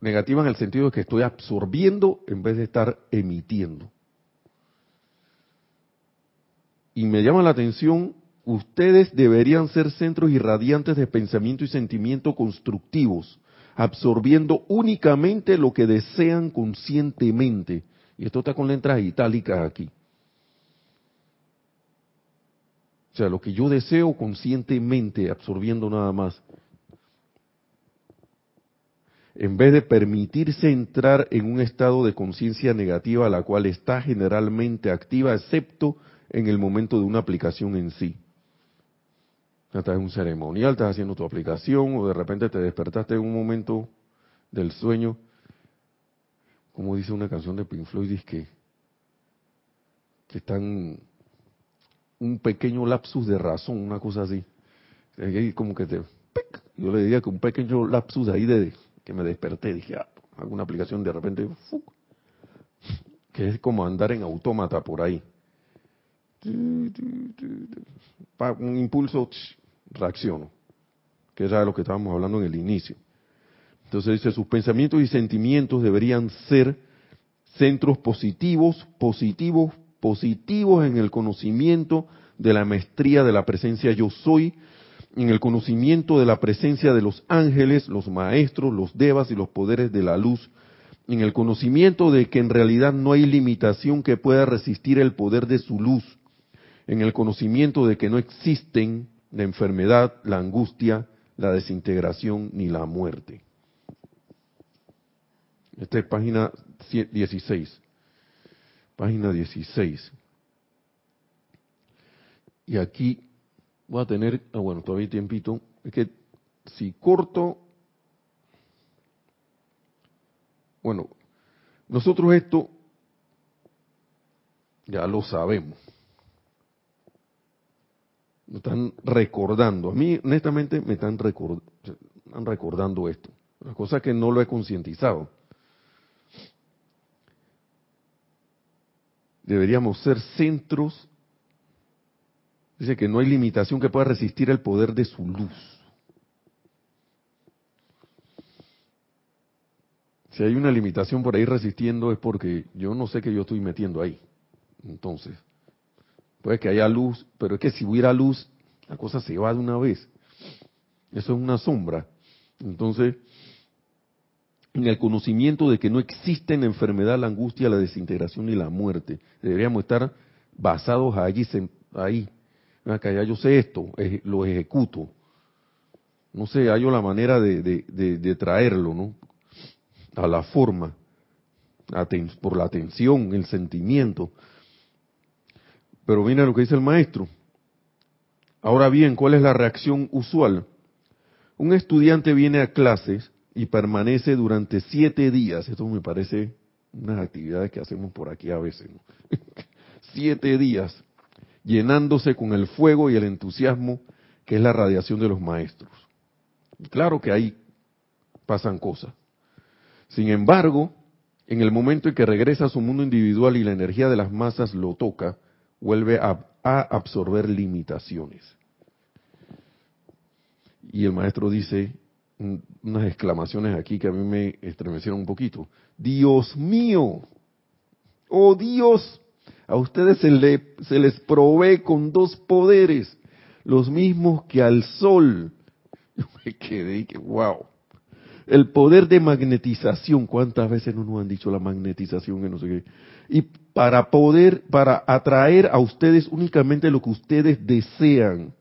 negativa en el sentido de que estoy absorbiendo en vez de estar emitiendo. Y me llama la atención, ustedes deberían ser centros irradiantes de pensamiento y sentimiento constructivos, absorbiendo únicamente lo que desean conscientemente. Y esto está con letras itálicas aquí. O sea, lo que yo deseo conscientemente, absorbiendo nada más. En vez de permitirse entrar en un estado de conciencia negativa, la cual está generalmente activa, excepto en el momento de una aplicación en sí. Estás en un ceremonial, estás haciendo tu aplicación, o de repente te despertaste en un momento del sueño, como dice una canción de Pink Floyd, dice que, que están un pequeño lapsus de razón, una cosa así. Como que te, yo le diría que un pequeño lapsus ahí de que me desperté, dije, ah, alguna aplicación de repente, que es como andar en autómata por ahí. Un impulso, reacciono, que era lo que estábamos hablando en el inicio. Entonces dice, sus pensamientos y sentimientos deberían ser centros positivos, positivos, positivos en el conocimiento de la maestría de la presencia yo soy, en el conocimiento de la presencia de los ángeles, los maestros, los devas y los poderes de la luz, en el conocimiento de que en realidad no hay limitación que pueda resistir el poder de su luz, en el conocimiento de que no existen la enfermedad, la angustia, la desintegración ni la muerte. Esta es página 16. Página 16. Y aquí voy a tener, ah, bueno, todavía tiempito. Es que si corto, bueno, nosotros esto ya lo sabemos. Nos están recordando. A mí, honestamente, me están, recordando esto. La cosa que no lo he concientizado. Deberíamos ser centros. Dice que no hay limitación que pueda resistir el poder de su luz. Si hay una limitación por ahí resistiendo es porque yo no sé qué yo estoy metiendo ahí. Entonces, puede que haya luz, pero es que si hubiera luz, la cosa se va de una vez. Eso es una sombra. Entonces, en el conocimiento de que no existe en la enfermedad, la angustia, la desintegración y la muerte, deberíamos estar basados allí, ahí. Acá ya yo sé esto, lo ejecuto. No sé, hallo la manera de, de traerlo, ¿no? A la forma, por la atención, el sentimiento, pero viene lo que dice el maestro. Ahora bien, ¿cuál es la reacción usual? Un estudiante viene a clases y permanece durante siete días. Esto me parece unas actividades que hacemos por aquí a veces. siete días, llenándose con el fuego y el entusiasmo que es la radiación de los maestros. Claro que ahí pasan cosas. Sin embargo, en el momento en que regresa a su mundo individual y la energía de las masas lo toca, vuelve a, absorber limitaciones. Y el maestro dice unas exclamaciones aquí que a mí me estremecieron un poquito. Dios mío, oh Dios, a ustedes se, le, se les provee con dos poderes, los mismos que al sol. Yo me quedé y que, wow. El poder de magnetización, ¿cuántas veces no nos han dicho la magnetización? Que no sé qué. Y para poder, para atraer a ustedes únicamente lo que ustedes desean.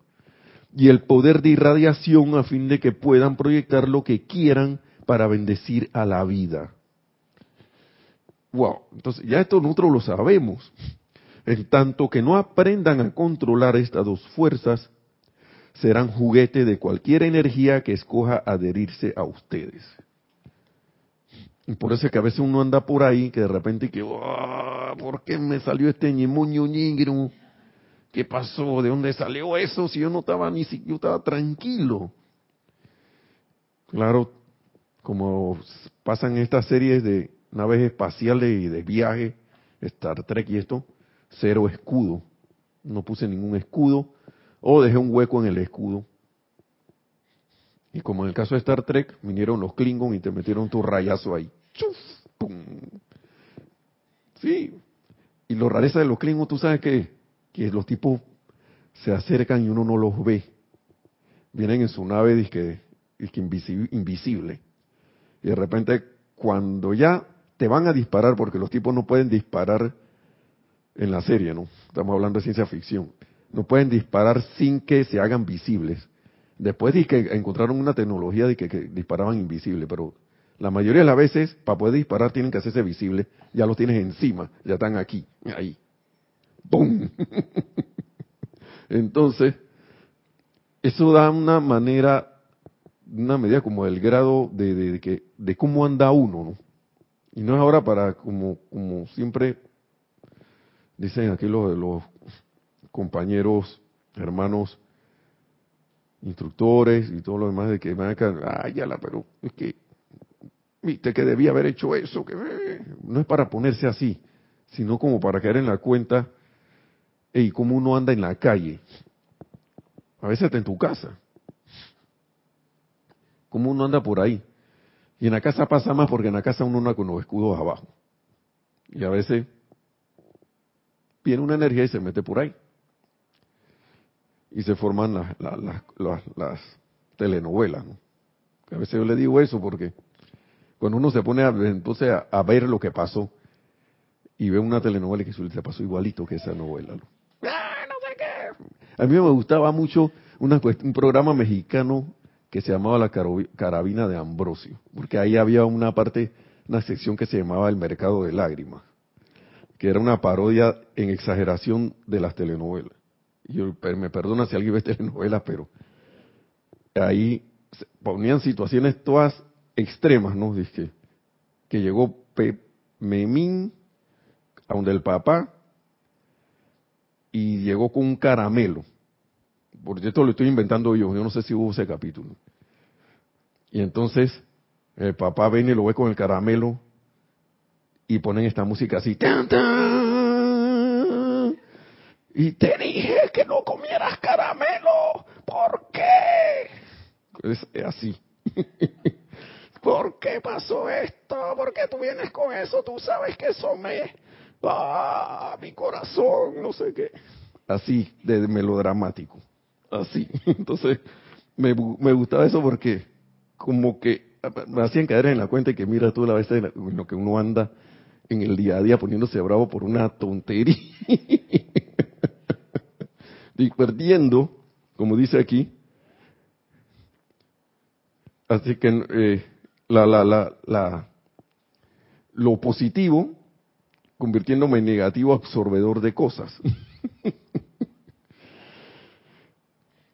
Y el poder de irradiación a fin de que puedan proyectar lo que quieran para bendecir a la vida. Wow, entonces ya esto nosotros lo sabemos. En tanto que no aprendan a controlar estas dos fuerzas, serán juguete de cualquier energía que escoja adherirse a ustedes. Y por eso es que a veces uno anda por ahí que de repente que, oh, ¿por qué me salió este ñemuño ñingru? ¿Qué pasó? ¿De dónde salió eso? Si yo no estaba ni siquiera, yo estaba tranquilo. Claro, como pasan estas series de naves espaciales y de viaje, Star Trek y esto, cero escudo. No puse ningún escudo, o dejé un hueco en el escudo. Y como en el caso de Star Trek, vinieron los Klingon y te metieron tu rayazo ahí. ¡Chuf! ¡Pum! Sí. Y lo rareza de los Klingon, tú sabes que, que los tipos se acercan y uno no los ve. Vienen en su nave disque, disque invisible. Y de repente, cuando ya te van a disparar, porque los tipos no pueden disparar en la serie, ¿no? Estamos hablando de ciencia ficción no pueden disparar sin que se hagan visibles. Después de que encontraron una tecnología de que, disparaban invisible, pero la mayoría de las veces para poder disparar tienen que hacerse visibles, ya los tienes encima, ya están aquí, ahí. ¡Bum! Entonces, eso da una manera, una medida como del grado de, de, de, de cómo anda uno, ¿no? Y no es ahora para, como, como siempre dicen aquí los, los compañeros, hermanos, instructores y todo lo demás de que me ay, ya la, pero es que, viste que debía haber hecho eso, que no es para ponerse así, sino como para caer en la cuenta, y cómo uno anda en la calle, a veces está en tu casa, cómo uno anda por ahí, y en la casa pasa más porque en la casa uno anda con los escudos abajo, y a veces viene una energía y se mete por ahí y se forman las, telenovelas. A veces yo le digo eso porque cuando uno se pone a, entonces a, ver lo que pasó y ve una telenovela y que se pasó igualito que esa novela. ¡Ah, no sé qué! A mí me gustaba mucho una, un programa mexicano que se llamaba La Carabina de Ambrosio, porque ahí había una parte, una sección que se llamaba El Mercado de Lágrimas, que era una parodia en exageración de las telenovelas. Yo, me perdona si alguien ve telenovelas, pero ahí ponían situaciones todas extremas, ¿no? Dice que llegó Memín a donde el papá y llegó con un caramelo. Por esto lo estoy inventando yo, yo no sé si hubo ese capítulo. Y entonces el papá viene y lo ve con el caramelo y ponen esta música así. ¡Tan, Y te dije que no comieras caramelo. ¿Por qué? Es así. ¿Por qué pasó esto? ¿Por qué tú vienes con eso? Tú sabes que eso me... ¡Ah! Mi corazón, no sé qué. Así, de melodramático. Así. Entonces, me, me gustaba eso porque como que me hacían caer en la cuenta y que mira tú la vez en lo que uno anda en el día a día poniéndose bravo por una tontería. y perdiendo, como dice aquí. Así que eh, la, la, la, la, lo positivo convirtiéndome en negativo absorbedor de cosas.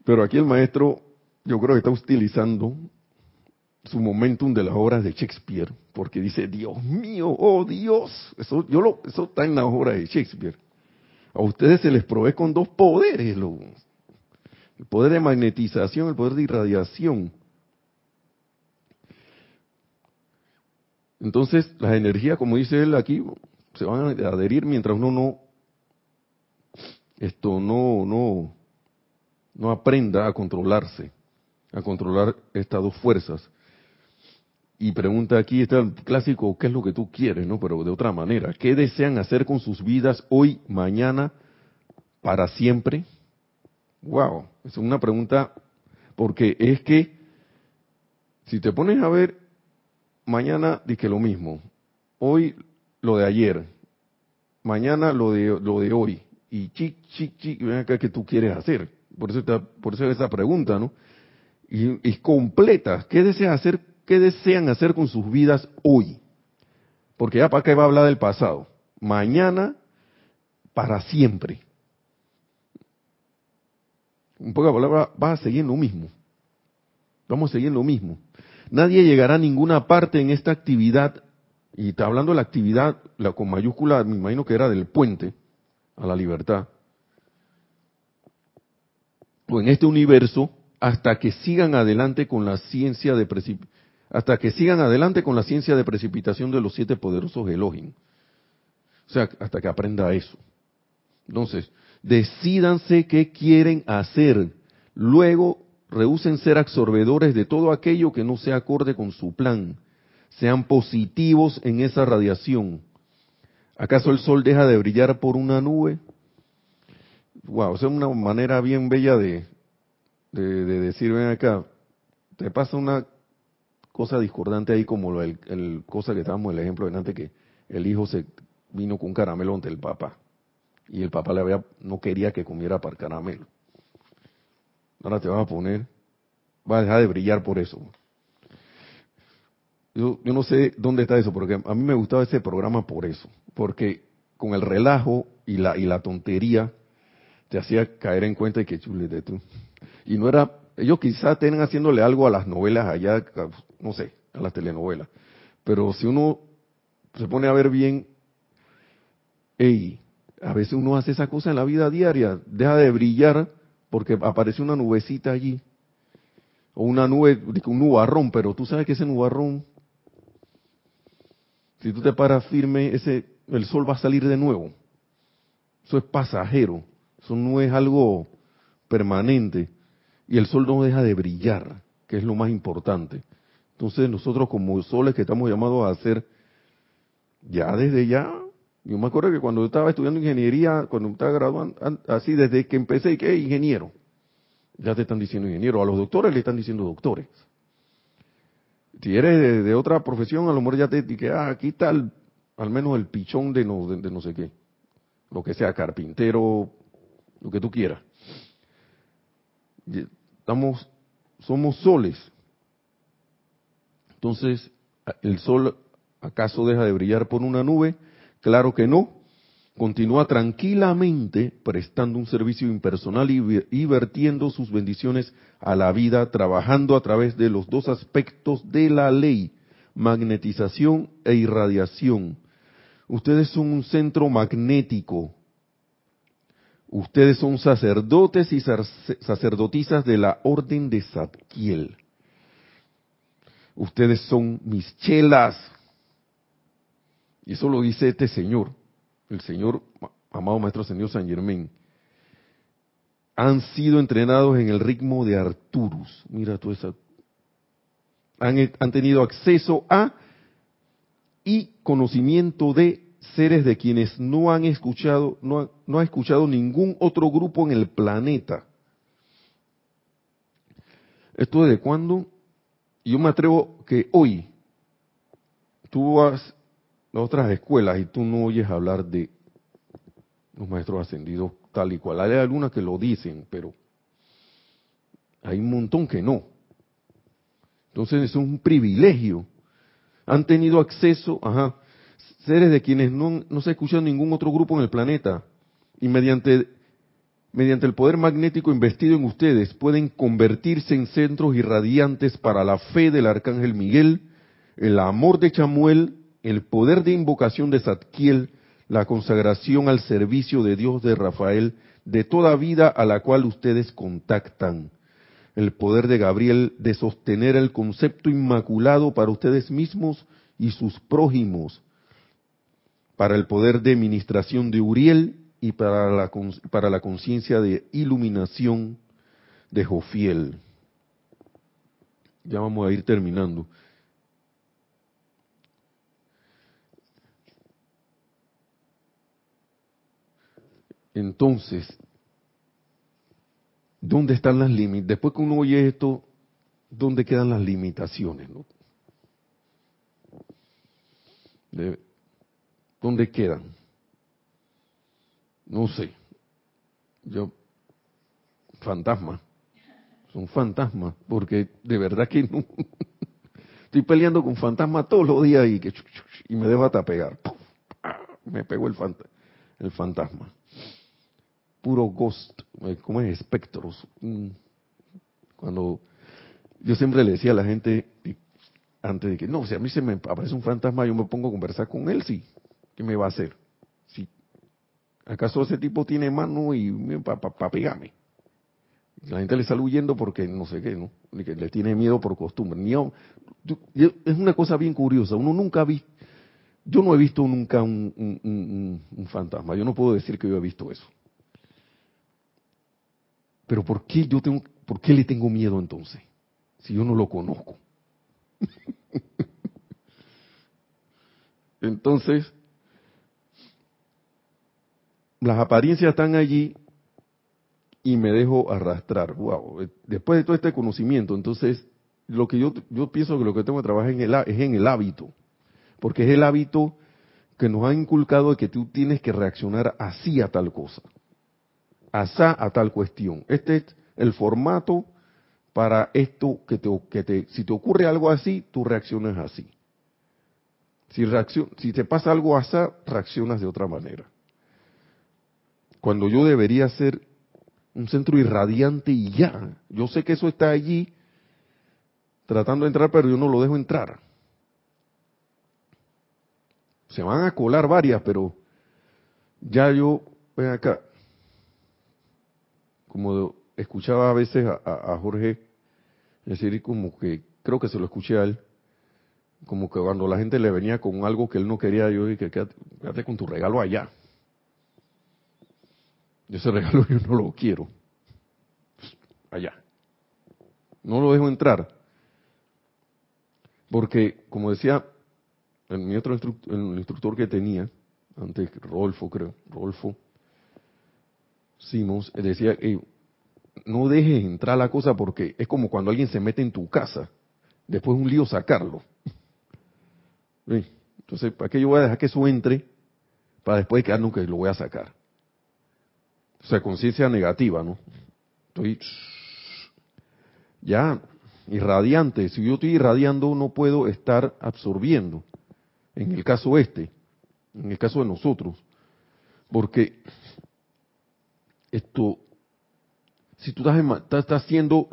Pero aquí el maestro, yo creo que está utilizando su momentum de las obras de Shakespeare, porque dice, Dios mío, oh Dios, eso, yo lo, está en las obras de Shakespeare. A ustedes se les provee con dos poderes, el poder de magnetización, el poder de irradiación. Entonces, las energías, como dice él aquí, se van a adherir mientras uno no, esto no, no, no aprenda a controlarse, a controlar estas dos fuerzas. Y pregunta aquí, está el clásico, ¿qué es lo que tú quieres? ¿no? Pero de otra manera, ¿qué desean hacer con sus vidas hoy, mañana, para siempre? Wow, es una pregunta, porque es que, si te pones a ver, mañana dije lo mismo, hoy lo de ayer, mañana lo de, lo de hoy, y chic, chic, chic, ven acá que tú quieres hacer. Por eso, está, por eso esa pregunta, ¿no? Y, y completa, ¿qué desean hacer ¿Qué desean hacer con sus vidas hoy? Porque ya para qué va a hablar del pasado. Mañana, para siempre. Un poco de palabra, vas a seguir lo mismo. Vamos a seguir lo mismo. Nadie llegará a ninguna parte en esta actividad, y está hablando de la actividad, la con mayúscula, me imagino que era del puente a la libertad, o en este universo, hasta que sigan adelante con la ciencia de hasta que sigan adelante con la ciencia de precipitación de los siete poderosos Elohim. O sea, hasta que aprenda eso. Entonces, decídanse qué quieren hacer. Luego, rehúsen ser absorbedores de todo aquello que no sea acorde con su plan. Sean positivos en esa radiación. ¿Acaso el sol deja de brillar por una nube? Wow, esa es una manera bien bella de, de, de decir, ven acá, te pasa una cosa discordante ahí como el, cosa que estábamos el ejemplo de antes que el hijo se vino con caramelo ante el papá y el papá le había no quería que comiera para caramelo. Ahora te vas a poner, va a dejar de brillar por eso. Yo, yo no sé dónde está eso, porque a mí me gustaba ese programa por eso, porque con el relajo y la y la tontería te hacía caer en cuenta de que chulete tú. Y no era ellos quizás estén haciéndole algo a las novelas allá, no sé, a las telenovelas. Pero si uno se pone a ver bien, hey, a veces uno hace esa cosa en la vida diaria, deja de brillar porque aparece una nubecita allí, o una nube, un nubarrón, pero tú sabes que ese nubarrón, si tú te paras firme, ese, el sol va a salir de nuevo. Eso es pasajero, eso no es algo permanente y el sol no deja de brillar, que es lo más importante. Entonces nosotros como soles que estamos llamados a hacer, ya desde ya, yo me acuerdo que cuando estaba estudiando ingeniería, cuando estaba graduando, así desde que empecé, y que ingeniero, ya te están diciendo ingeniero, a los doctores le están diciendo doctores. Si eres de, otra profesión, a lo mejor ya te dije, ah, aquí está al menos el pichón de no, de no sé qué, lo que sea, carpintero, lo que tú quieras. somos soles. Entonces, ¿el sol acaso deja de brillar por una nube? Claro que no. Continúa tranquilamente prestando un servicio impersonal y vertiendo sus bendiciones a la vida, trabajando a través de los dos aspectos de la ley, magnetización e irradiación. Ustedes son un centro magnético. Ustedes son sacerdotes y sacerdotisas de la orden de Zadkiel. Ustedes son mis chelas. Y eso lo dice este señor, el señor amado Maestro Señor San Germain. Han sido entrenados en el ritmo de Arturus. Mira tú esa. Han, han tenido acceso a y conocimiento de seres de quienes no han escuchado, no no ha escuchado ningún otro grupo en el planeta. ¿Esto desde cuándo? Yo me atrevo que hoy tú vas a otras escuelas y tú no oyes hablar de los maestros ascendidos tal y cual. Hay algunas que lo dicen, pero hay un montón que no. Entonces es un privilegio. Han tenido acceso, ajá, seres de quienes no, se ha escuchado ningún otro grupo en el planeta. Y mediante, mediante el poder magnético investido en ustedes pueden convertirse en centros irradiantes para la fe del arcángel Miguel, el amor de Chamuel, el poder de invocación de Zadkiel, la consagración al servicio de Dios de Rafael, de toda vida a la cual ustedes contactan, el poder de Gabriel de sostener el concepto inmaculado para ustedes mismos y sus prójimos, para el poder de ministración de Uriel y para la, para la conciencia de iluminación de Jofiel. Ya vamos a ir terminando. Entonces, ¿dónde están las límites? Después que uno oye esto, ¿dónde quedan las limitaciones? No? ¿Dónde quedan? No sé. Yo, fantasma. Son fantasmas, porque de verdad que no. Estoy peleando con fantasmas todos los días y, que, y me dejo hasta pegar. Me pegó el, el fantasma. Puro ghost, eh, como es? Espectros. Mm. Cuando yo siempre le decía a la gente, antes de que, no, si a mí se me aparece un fantasma, yo me pongo a conversar con él, sí. ¿Qué me va a hacer? ¿Acaso ese tipo tiene mano y para pa, pegarme? La gente le sale huyendo porque no sé qué, ¿no? Le tiene miedo por costumbre. es una cosa bien curiosa. Uno nunca visto, yo no he visto nunca un, fantasma. Yo no puedo decir que yo he visto eso. Pero ¿por qué yo tengo, por qué le tengo miedo entonces? Si yo no lo conozco. entonces, las apariencias están allí y me dejo arrastrar. Wow. Después de todo este conocimiento, entonces, lo que yo, yo pienso que lo que tengo que trabajar en el, es en el hábito, porque es el hábito que nos ha inculcado que tú tienes que reaccionar así a tal cosa, asá a tal cuestión. Este es el formato para esto que te, que te si te ocurre algo así, tú reaccionas así. Si, reaccion, si te pasa algo asá, reaccionas de otra manera cuando yo debería ser un centro irradiante y ya. Yo sé que eso está allí tratando de entrar, pero yo no lo dejo entrar. Se van a colar varias, pero ya yo, ven acá, como escuchaba a veces a, Jorge decir como que, creo que se lo escuché a él, como que cuando la gente le venía con algo que él no quería, yo dije, quédate, quédate con tu regalo allá. Ese regalo yo no lo quiero. Allá. No lo dejo entrar. Porque, como decía el, otro instructor, el instructor que tenía, antes Rolfo, creo, Rolfo Simons, decía, no dejes entrar la cosa porque es como cuando alguien se mete en tu casa. Después es un lío sacarlo. Entonces, ¿para qué yo voy a dejar que eso entre? Para después que nunca lo voy a sacar. O sea, conciencia negativa, ¿no? Estoy ya irradiante. Si yo estoy irradiando, no puedo estar absorbiendo. En el caso este, en el caso de nosotros, porque esto, si tú estás, haciendo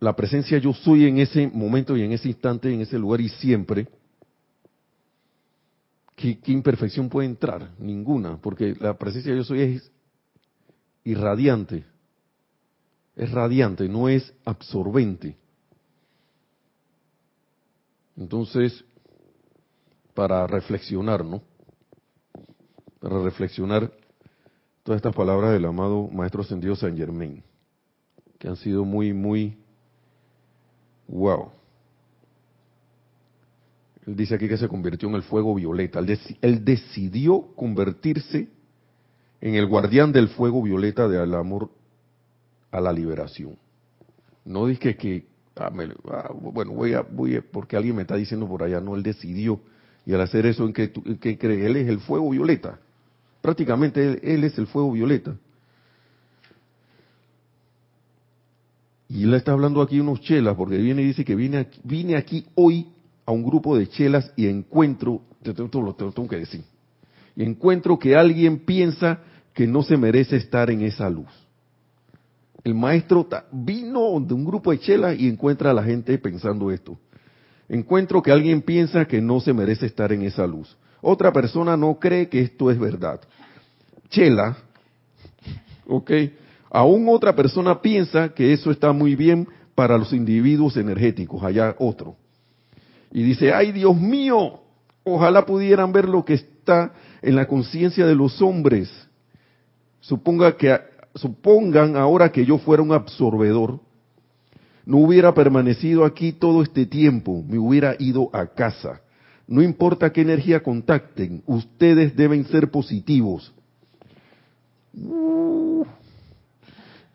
la presencia yo soy en ese momento y en ese instante, en ese lugar y siempre, ¿qué, qué imperfección puede entrar? Ninguna, porque la presencia yo soy es irradiante, es radiante, no es absorbente. Entonces, para reflexionar, ¿no? Para reflexionar todas estas palabras del amado Maestro Ascendido San Germain, que han sido muy, muy, wow. Él dice aquí que se convirtió en el fuego violeta. Él, decidió convertirse en el guardián del fuego violeta del amor a la liberación. No dije que, ah, ah, bueno, voy a, voy a, porque alguien me está diciendo por allá, no, él decidió. Y al hacer eso, ¿en qué, cree? Él es el fuego violeta. Prácticamente él, es el fuego violeta. Y él está hablando aquí unos chelas, porque viene y dice que viene aquí, vine aquí hoy a un grupo de chelas y encuentro, te, te, lo tengo que decir, y encuentro que alguien piensa que no se merece estar en esa luz. El maestro vino de un grupo de chelas y encuentra a la gente pensando esto. Encuentro que alguien piensa que no se merece estar en esa luz. Otra persona no cree que esto es verdad. Chela, ¿ok? Aún otra persona piensa que eso está muy bien para los individuos energéticos, allá otro. Y dice, ay Dios mío, ojalá pudieran ver lo que está en la conciencia de los hombres. Suponga que, supongan ahora que yo fuera un absorbedor, no hubiera permanecido aquí todo este tiempo, me hubiera ido a casa no importa qué energía contacten, ustedes deben ser positivos. Uh.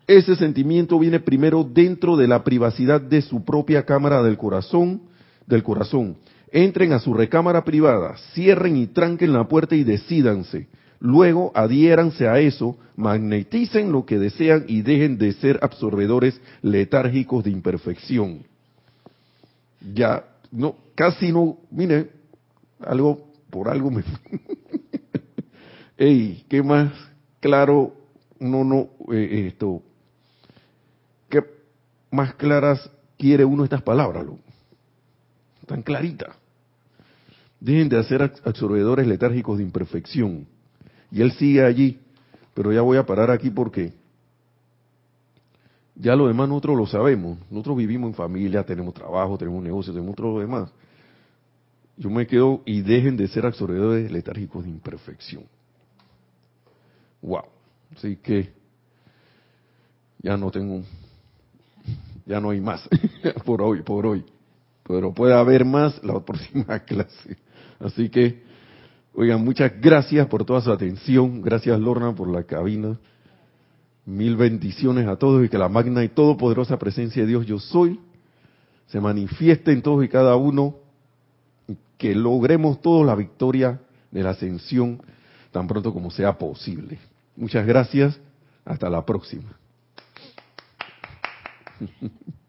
ese sentimiento viene primero dentro de la privacidad de su propia cámara del corazón, del corazón. Entren a su recámara privada, cierren y tranquen la puerta y decídanse. Luego adhiéranse a eso, magneticen lo que desean y dejen de ser absorbedores letárgicos de imperfección. Ya, no, casi no, mire, algo, por algo me... Ey, ¿qué más claro? No, no, eh, esto... ¿Qué más claras quiere uno estas palabras? Tan clarita. Dejen de hacer absorbedores letárgicos de imperfección. Y él sigue allí, pero ya voy a parar aquí porque ya lo demás nosotros lo sabemos. Nosotros vivimos en familia, tenemos trabajo, tenemos negocios, tenemos todo lo demás yo me quedo y dejen de ser absorbedores letárgicos de imperfección. Wow. Así que ya no tengo, ya no hay más por hoy, por hoy. Pero puede haber más la próxima clase. Así que, oigan, muchas gracias por toda su atención. Gracias Lorna por la cabina. Mil bendiciones a todos y que la magna y todopoderosa presencia de Dios yo soy se manifieste en todos y cada uno que logremos todos la victoria de la ascensión tan pronto como sea posible. Muchas gracias. Hasta la próxima.